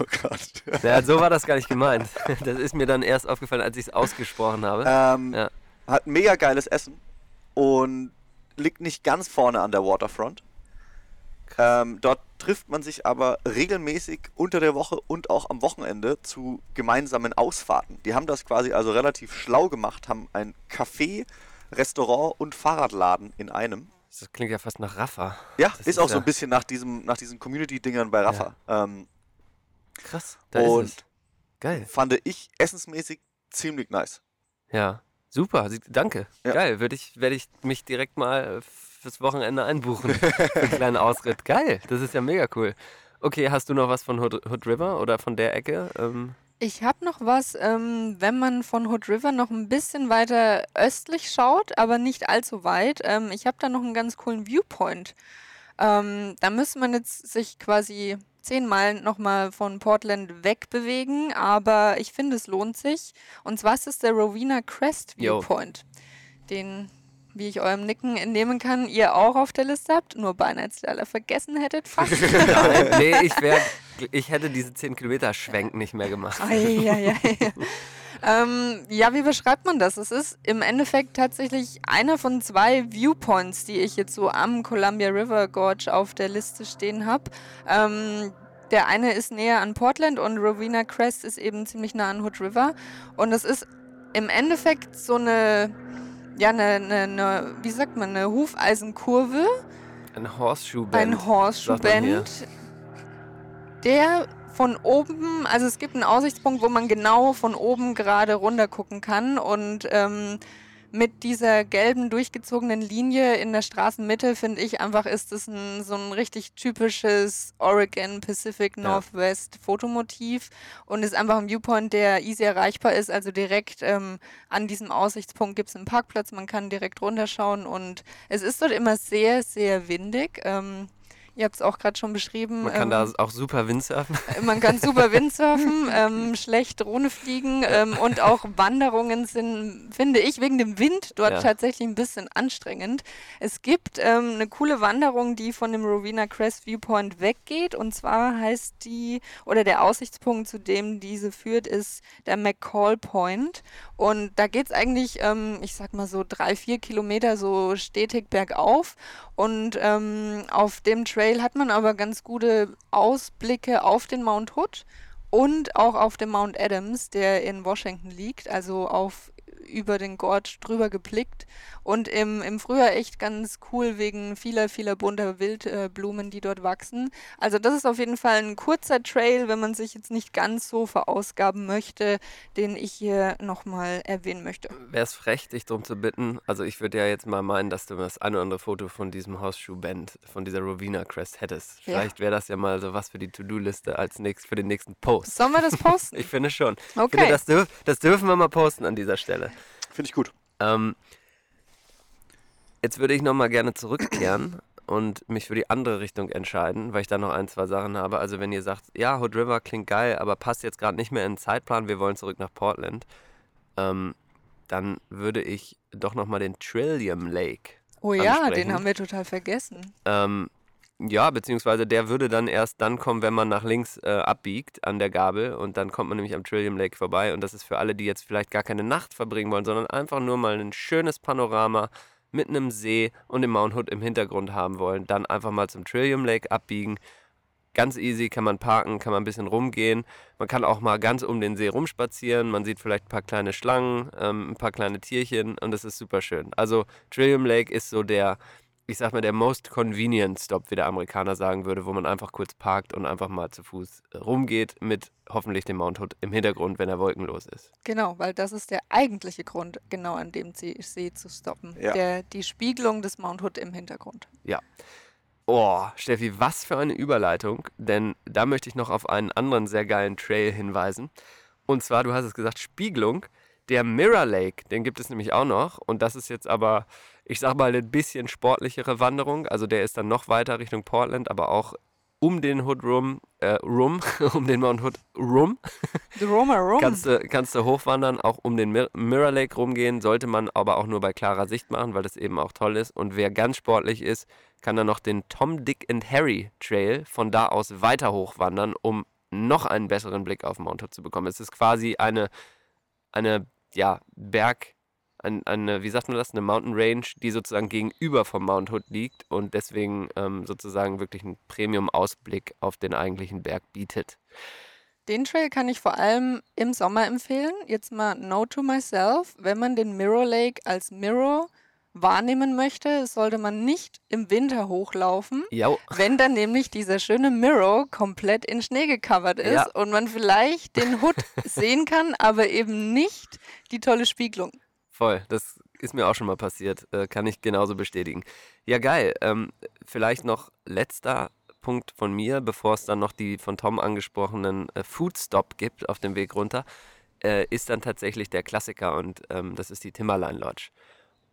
oh Gott. Ja, so war das gar nicht gemeint. Das ist mir dann erst aufgefallen, als ich es ausgesprochen habe. Ähm, Ja. Hat mega geiles Essen und liegt nicht ganz vorne an der Waterfront. Ähm, dort trifft man sich aber regelmäßig unter der Woche und auch am Wochenende zu gemeinsamen Ausfahrten. Die haben das quasi also relativ schlau gemacht, haben ein Café, Restaurant und Fahrradladen in einem. Das klingt ja fast nach Rafa. Ja, ist, ist auch so ja- ein bisschen nach, diesem, nach diesen Community-Dingern bei Rafa. Ähm, Krass. Da Und- ist es. Geil. fand ich essensmäßig ziemlich nice. Ja. Super. Danke. Ja. Geil. Würde ich, werde ich mich direkt mal äh, fürs Wochenende einbuchen. Für einen kleinen Ausritt. Geil. Das ist ja mega cool. Okay, hast du noch was von Hood, Hood River oder von der Ecke? Ähm, Ich habe noch was, ähm, wenn man von Hood River noch ein bisschen weiter östlich schaut, aber nicht allzu weit. Ähm, ich habe da noch einen ganz coolen Viewpoint. Ähm, da müsste man jetzt sich quasi zehn Meilen nochmal von Portland wegbewegen, aber ich finde, es lohnt sich. Und zwar ist es der Rowena Crest. Viewpoint, den, wie ich eurem Nicken entnehmen kann, ihr auch auf der Liste habt, nur alle vergessen hättet fast. Nee, ich, wär, ich hätte diese 10 Kilometer Schwenk nicht mehr gemacht. Ähm, ja, wie beschreibt man das? Es ist im Endeffekt tatsächlich einer von zwei Viewpoints, die ich jetzt so am Columbia River Gorge auf der Liste stehen habe. Ähm, der eine ist näher an Portland und Rowena Crest ist eben ziemlich nah an Hood River. Und es ist im Endeffekt so eine, ja, eine, eine, eine wie sagt man, eine Hufeisenkurve. Ein Horseshoe-Band. Ein Horseshoe-Band, der von oben, also es gibt einen Aussichtspunkt, wo man genau von oben gerade runter gucken kann und ähm, mit dieser gelben durchgezogenen Linie in der Straßenmitte finde ich einfach ist es ein, so ein richtig typisches Oregon Pacific Ja. Northwest Fotomotiv und ist einfach ein Viewpoint, der easy erreichbar ist. Also direkt ähm, an diesem Aussichtspunkt gibt es einen Parkplatz, man kann direkt runterschauen und es ist dort immer sehr, sehr windig. Ähm, ihr habt es auch gerade schon beschrieben. Man kann ähm, da auch super Windsurfen. man kann super Windsurfen, ähm, schlecht Drohne fliegen ähm, und auch Wanderungen sind, finde ich, wegen dem Wind dort Ja. tatsächlich ein bisschen anstrengend. Es gibt ähm, eine coole Wanderung, die von dem Rowena Crest Viewpoint weggeht und zwar heißt die, oder der Aussichtspunkt, zu dem diese führt, ist der McCall Point und da geht es eigentlich, ähm, ich sag mal so drei, vier Kilometer so stetig bergauf und ähm, auf dem Trail hat man aber ganz gute Ausblicke auf den Mount Hood und auch auf den Mount Adams, der in Washington liegt, also auf über den Gorge drüber geblickt und im, im Frühjahr echt ganz cool wegen vieler, vieler bunter Wildblumen, Blumen, die dort wachsen. Also das ist auf jeden Fall ein kurzer Trail, wenn man sich jetzt nicht ganz so verausgaben möchte, den ich hier nochmal erwähnen möchte. Wäre es frech, dich darum zu bitten? Also ich würde ja jetzt mal meinen, dass du das ein oder andere Foto von diesem Horseshoe-Band, von dieser Rowena Crest hättest. Ja. Vielleicht wäre das ja mal so was für die To-Do-Liste als nächstes für den nächsten Post. Sollen wir das posten? Ich finde schon. Ich finde, Okay. das, dürf, das dürfen wir mal posten an dieser Stelle. Finde ich gut. Ähm, jetzt würde ich nochmal gerne zurückkehren und mich für die andere Richtung entscheiden, weil ich da noch ein, zwei Sachen habe. Also wenn ihr sagt, ja, Hood River klingt geil, aber passt jetzt gerade nicht mehr in den Zeitplan, wir wollen zurück nach Portland, ähm, dann würde ich doch nochmal den Trillium Lake Oh ja, ansprechen. den haben wir total vergessen. ähm, ja, beziehungsweise der würde dann erst dann kommen, wenn man nach links äh, abbiegt an der Gabel und dann kommt man nämlich am Trillium Lake vorbei und das ist für alle, die jetzt vielleicht gar keine Nacht verbringen wollen, sondern einfach nur mal ein schönes Panorama mit einem See und dem Mount Hood im Hintergrund haben wollen, dann einfach mal zum Trillium Lake abbiegen. Ganz easy, kann man parken, kann man ein bisschen rumgehen. Man kann auch mal ganz um den See rumspazieren. Man sieht vielleicht ein paar kleine Schlangen, ähm, ein paar kleine Tierchen und es ist super schön. Also Trillium Lake ist so der, ich sag mal, der most convenient Stop, wie der Amerikaner sagen würde, wo man einfach kurz parkt und einfach mal zu Fuß äh, rumgeht mit hoffentlich dem Mount Hood im Hintergrund, wenn er wolkenlos ist. Genau, weil das ist der eigentliche Grund, genau an dem See, See zu stoppen. Ja. Der, die Spiegelung des Mount Hood im Hintergrund. Oh, Steffi, was für eine Überleitung, denn da möchte ich noch auf einen anderen sehr geilen Trail hinweisen. Und zwar, du hast es gesagt, Spiegelung. Der Mirror Lake, den gibt es nämlich auch noch. Und das ist jetzt aber, ich sag mal, eine bisschen sportlichere Wanderung. Also der ist dann noch weiter Richtung Portland, aber auch um den Hood Rum, äh, Rum, um den Mount Hood Rum, The Roma Rum. kannst du, kannst du hochwandern, auch um den Mir Mirror Lake rumgehen, sollte man aber auch nur bei klarer Sicht machen, weil das eben auch toll ist. Und wer ganz sportlich ist, kann dann noch den Tom, Dick and Harry Trail von da aus weiter hochwandern, um noch einen besseren Blick auf Mount Hood zu bekommen. Es ist quasi eine, eine ja, Berg, ein, eine, wie sagt man das, eine Mountain Range, die sozusagen gegenüber vom Mount Hood liegt und deswegen ähm, sozusagen wirklich einen Premium-Ausblick auf den eigentlichen Berg bietet. Den Trail kann ich vor allem im Sommer empfehlen. Jetzt mal No to myself. Wenn man den Mirror Lake als Mirror wahrnehmen möchte, sollte man nicht im Winter hochlaufen, Jo. wenn dann nämlich dieser schöne Mirror komplett in Schnee gecovert ist Ja. und man vielleicht den Hood sehen kann, aber eben nicht die tolle Spiegelung. Voll, das ist mir auch schon mal passiert, äh, kann ich genauso bestätigen. Ja, geil. Ähm, vielleicht noch letzter Punkt von mir, bevor es dann noch die von Tom angesprochenen äh, Food Stop gibt auf dem Weg runter, äh, ist dann tatsächlich der Klassiker und ähm, das ist die Timberline Lodge.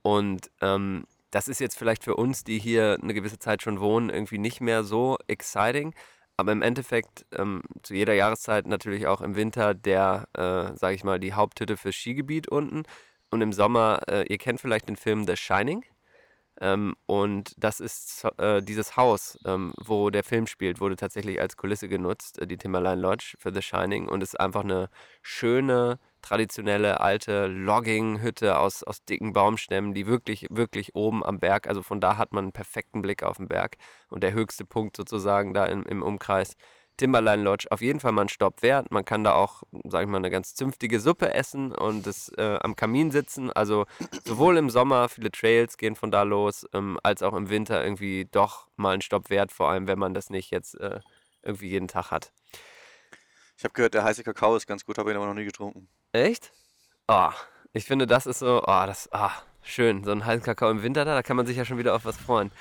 Und ähm, das ist jetzt vielleicht für uns, die hier eine gewisse Zeit schon wohnen, irgendwie nicht mehr so exciting. Aber im Endeffekt ähm, zu jeder Jahreszeit natürlich auch im Winter der, äh, sage ich mal, die Haupthütte fürs Skigebiet unten. Und im Sommer, äh, ihr kennt vielleicht den Film The Shining. Ähm, und das ist äh, dieses Haus, ähm, wo der Film spielt, wurde tatsächlich als Kulisse genutzt, äh, die Timberline Lodge für The Shining. Und ist einfach eine schöne, traditionelle, alte Logging-Hütte aus, aus dicken Baumstämmen, die wirklich, wirklich oben am Berg, also von da hat man einen perfekten Blick auf den Berg. Und der höchste Punkt sozusagen da im, im Umkreis. Timberline Lodge auf jeden Fall mal einen Stopp wert. Man kann da auch, sag ich mal, eine ganz zünftige Suppe essen und das, äh, am Kamin sitzen. Also sowohl im Sommer, viele Trails gehen von da los, ähm, als auch im Winter irgendwie doch mal einen Stopp wert, vor allem wenn man das nicht jetzt äh, irgendwie jeden Tag hat. Ich habe gehört, der heiße Kakao ist ganz gut, habe ihn aber noch nie getrunken. Echt? Oh, ich finde, das ist so, oh, das, ah, schön. So ein heißen Kakao im Winter da, da kann man sich ja schon wieder auf was freuen.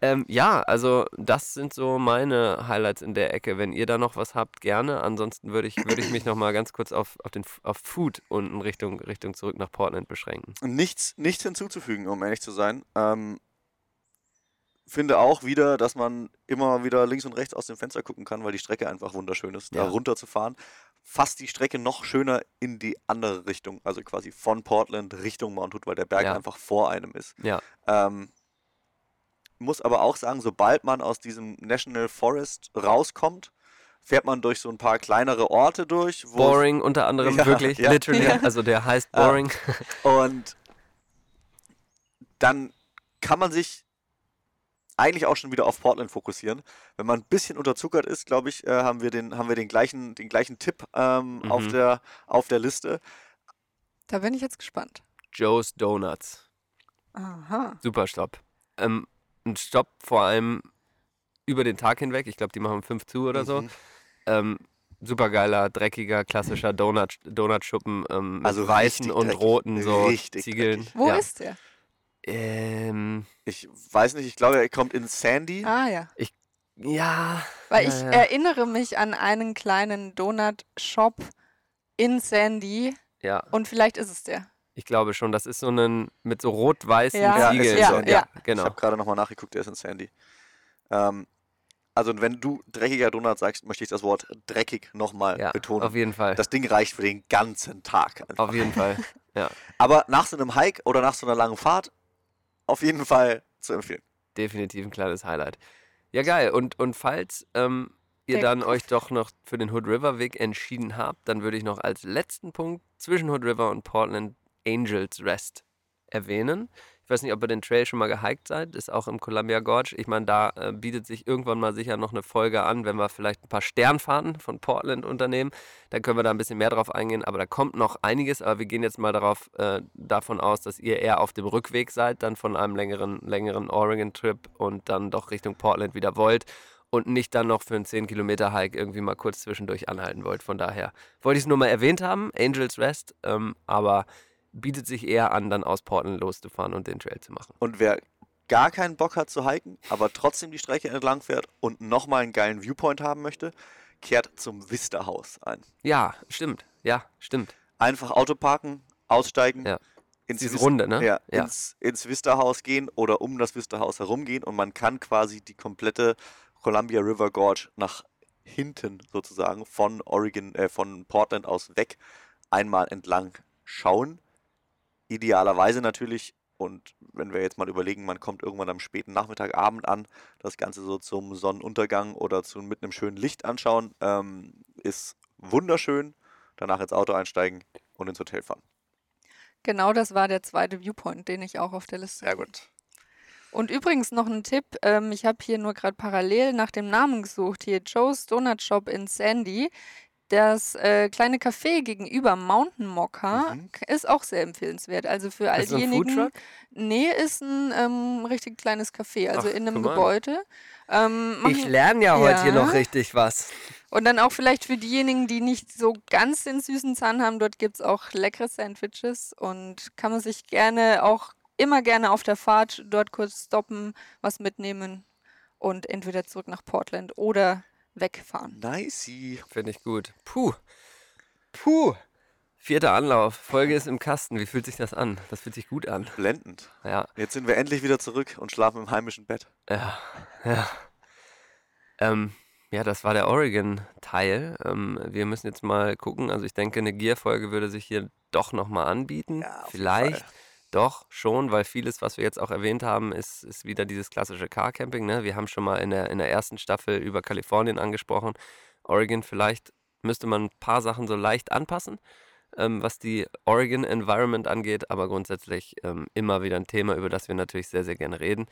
Ähm, ja, also das sind so meine Highlights in der Ecke. Wenn ihr da noch was habt, gerne. Ansonsten würde ich, würde ich mich noch mal ganz kurz auf, auf, den, auf Food unten Richtung, Richtung zurück nach Portland beschränken. Nichts, nichts hinzuzufügen, um ehrlich zu sein. Ähm, finde auch wieder, dass man immer wieder links und rechts aus dem Fenster gucken kann, weil die Strecke einfach wunderschön ist, da Ja. runterzufahren. Fast die Strecke noch schöner in die andere Richtung, also quasi von Portland Richtung Mount Hood, weil der Berg Ja. einfach vor einem ist. Ja, Ähm, muss aber auch sagen, sobald man aus diesem National Forest rauskommt, fährt man durch so ein paar kleinere Orte durch. Boring unter anderem, Ja, wirklich, ja. literally. Ja. Also der heißt. Boring. Und dann kann man sich eigentlich auch schon wieder auf Portland fokussieren. Wenn man ein bisschen unterzuckert ist, glaube ich, äh, haben wir den, haben wir den gleichen, den gleichen Tipp ähm, auf, Mhm. der, auf der Liste. Da bin ich jetzt gespannt. Joe's Donuts. Aha. Super Stopp. Ähm, ein Stopp vor allem über den Tag hinweg. Ich glaube, die machen 5 zu oder so. Mhm. Ähm, super geiler, dreckiger, klassischer Donut, Donutschuppen ähm, mit Also weißen richtig und dreckig. roten so Richtig Ziegeln. dreckig. Wo ja. ist der? Ähm, Ich weiß nicht, ich glaube, er kommt in Sandy. Ah ja. ja. Weil ich ja. erinnere mich an einen kleinen Donut-Shop in Sandy ja, und vielleicht ist es der. Ich glaube schon. Das ist so ein mit so rot-weißen Ja, so, ja, ja. Ich genau. habe gerade nochmal nachgeguckt, der ist in Sandy. Ähm, also wenn du dreckiger Donut sagst, möchte ich das Wort dreckig nochmal Ja, betonen. auf jeden Fall. Das Ding reicht für den ganzen Tag. Einfach. Auf jeden Fall. Ja, Aber nach so einem Hike oder nach so einer langen Fahrt auf jeden Fall zu empfehlen. definitiv ein kleines Highlight. Ja, geil. Und, und falls ähm, ihr dann euch doch noch für den Hood River Weg entschieden habt, dann würde ich noch als letzten Punkt zwischen Hood River und Portland Angels Rest erwähnen. Ich weiß nicht, ob ihr den Trail schon mal gehiked seid, ist auch im Columbia Gorge. Ich meine, da äh, bietet sich irgendwann mal sicher noch eine Folge an, wenn wir vielleicht ein paar Sternfahrten von Portland unternehmen. Dann können wir da ein bisschen mehr drauf eingehen, aber da kommt noch einiges. Aber wir gehen jetzt mal darauf, äh, davon aus, dass ihr eher auf dem Rückweg seid, dann von einem längeren, längeren Oregon-Trip und dann doch Richtung Portland wieder wollt und nicht dann noch für einen 10-Kilometer-Hike irgendwie mal kurz zwischendurch anhalten wollt. Von daher wollte ich es nur mal erwähnt haben, Angels Rest, ähm, aber bietet sich eher an, dann aus Portland loszufahren und den Trail zu machen. Und wer gar keinen Bock hat zu hiken, aber trotzdem die Strecke entlang fährt und nochmal einen geilen Viewpoint haben möchte, kehrt zum Vista Haus ein. Ja, stimmt. Ja, stimmt. Einfach Auto parken, aussteigen, Ja. ins, Diese Vis- Runde, ne? ja, Ja. ins, ins Vista Haus gehen oder um das Vista Haus herumgehen und man kann quasi die komplette Columbia River Gorge nach hinten sozusagen von Oregon, äh, von Portland aus weg einmal entlang schauen. Idealerweise natürlich, und wenn wir jetzt mal überlegen, man kommt irgendwann am späten Nachmittag, Abend an, das Ganze so zum Sonnenuntergang oder zu, mit einem schönen Licht anschauen, ähm, ist wunderschön. Danach ins Auto einsteigen und ins Hotel fahren. Genau das war der zweite Viewpoint, den ich auch auf der Liste Sehr gut. Und übrigens noch ein Tipp, ähm, ich habe hier nur gerade parallel nach dem Namen gesucht, hier Joe's Donut Shop in Sandy. Das äh, kleine Café gegenüber Mountain Mocha Mhm. ist auch sehr empfehlenswert. Also für all Ist das ein diejenigen. Nee, ist ein ähm, richtig kleines Café, also Ach, in einem. Gebäude. Ähm, Ich lerne ja heute hier Ja. noch richtig was. und dann auch vielleicht für diejenigen, die nicht so ganz den süßen Zahn haben, dort gibt es auch leckere Sandwiches und kann man sich gerne auch immer gerne auf der Fahrt dort kurz stoppen, was mitnehmen und entweder zurück nach Portland oder wegfahren. Nicey. Finde ich gut. Puh. Puh. Vierter Anlauf. Folge ist im Kasten. Wie fühlt sich das an? Das fühlt sich gut an. Blendend. Ja, Jetzt sind wir endlich wieder zurück und schlafen im heimischen Bett. ja, ja. Ähm, ja, das war der Oregon-Teil. Ähm, wir müssen jetzt mal gucken. Also ich denke, eine Gear-Folge würde sich hier doch nochmal anbieten. Ja, auf jeden Vielleicht Fall. Doch schon, weil vieles, was wir jetzt auch erwähnt haben, ist, ist wieder dieses klassische Car-Camping. Ne? Wir haben schon mal in der, in der ersten Staffel über Kalifornien angesprochen. Oregon, vielleicht müsste man ein paar Sachen so leicht anpassen, ähm, was die Oregon Environment angeht, aber grundsätzlich ähm, immer wieder ein Thema, über das wir natürlich sehr, sehr gerne reden.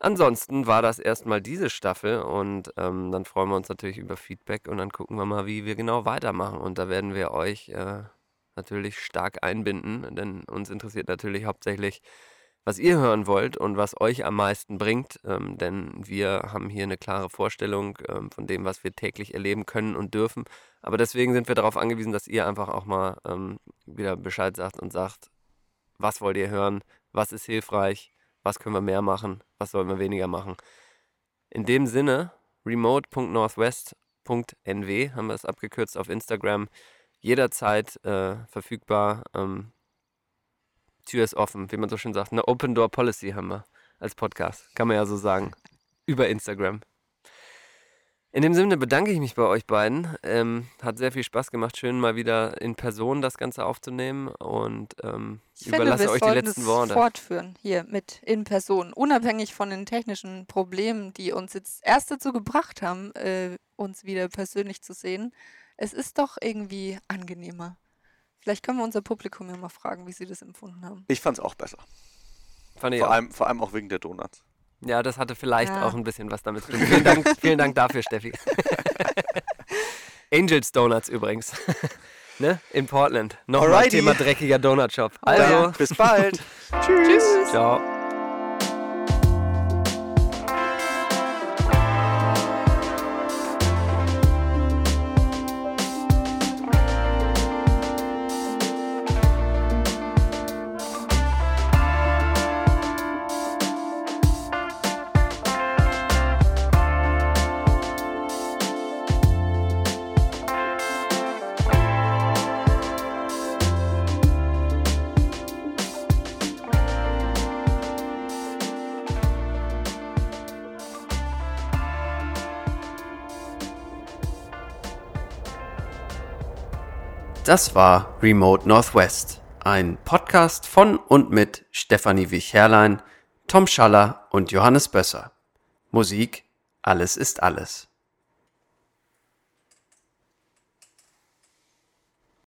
Ansonsten war das erstmal diese Staffel und ähm, dann freuen wir uns natürlich über Feedback und dann gucken wir mal, wie wir genau weitermachen. Und da werden wir euch äh, natürlich stark einbinden, denn uns interessiert natürlich hauptsächlich, was ihr hören wollt und was euch am meisten bringt, ähm, denn wir haben hier eine klare Vorstellung ähm, von dem, was wir täglich erleben können und dürfen. Aber deswegen sind wir darauf angewiesen, dass ihr einfach auch mal ähm, wieder Bescheid sagt und sagt, was wollt ihr hören, was ist hilfreich, was können wir mehr machen, was sollen wir weniger machen. In dem Sinne, remote.northwest.nw haben wir es abgekürzt auf Instagram, jederzeit äh, verfügbar. Ähm, Tür ist offen, wie man so schön sagt. Eine Open Door Policy haben wir als Podcast, kann man ja so sagen, über Instagram. In dem Sinne bedanke ich mich bei euch beiden. Ähm, hat sehr viel Spaß gemacht, schön mal wieder in Person das Ganze aufzunehmen und ähm, Ich finde, überlasse wir euch die letzten Worte. fortführen hier mit in Person, unabhängig von den technischen Problemen, die uns jetzt erst dazu gebracht haben, äh, uns wieder persönlich zu sehen. Es ist doch irgendwie angenehmer. Vielleicht können wir unser Publikum ja mal fragen, wie sie das empfunden haben. Ich fand's auch besser. Fand ich Vor auch. allem, vor allem auch wegen der Donuts. Ja, das hatte vielleicht Ja. auch ein bisschen was damit zu tun. Vielen Dank, vielen Dank dafür, Steffi. Angels Donuts übrigens. ne? In Portland. Nochmal. Thema dreckiger Donut Shop. Oh ja. Also, Bis bald. Tschüss. ciao. Das war Remote Northwest, ein Podcast von und mit Stefanie Wich-Herrlein, Tom Schaller und Johannes Bösser. Musik Alles ist alles.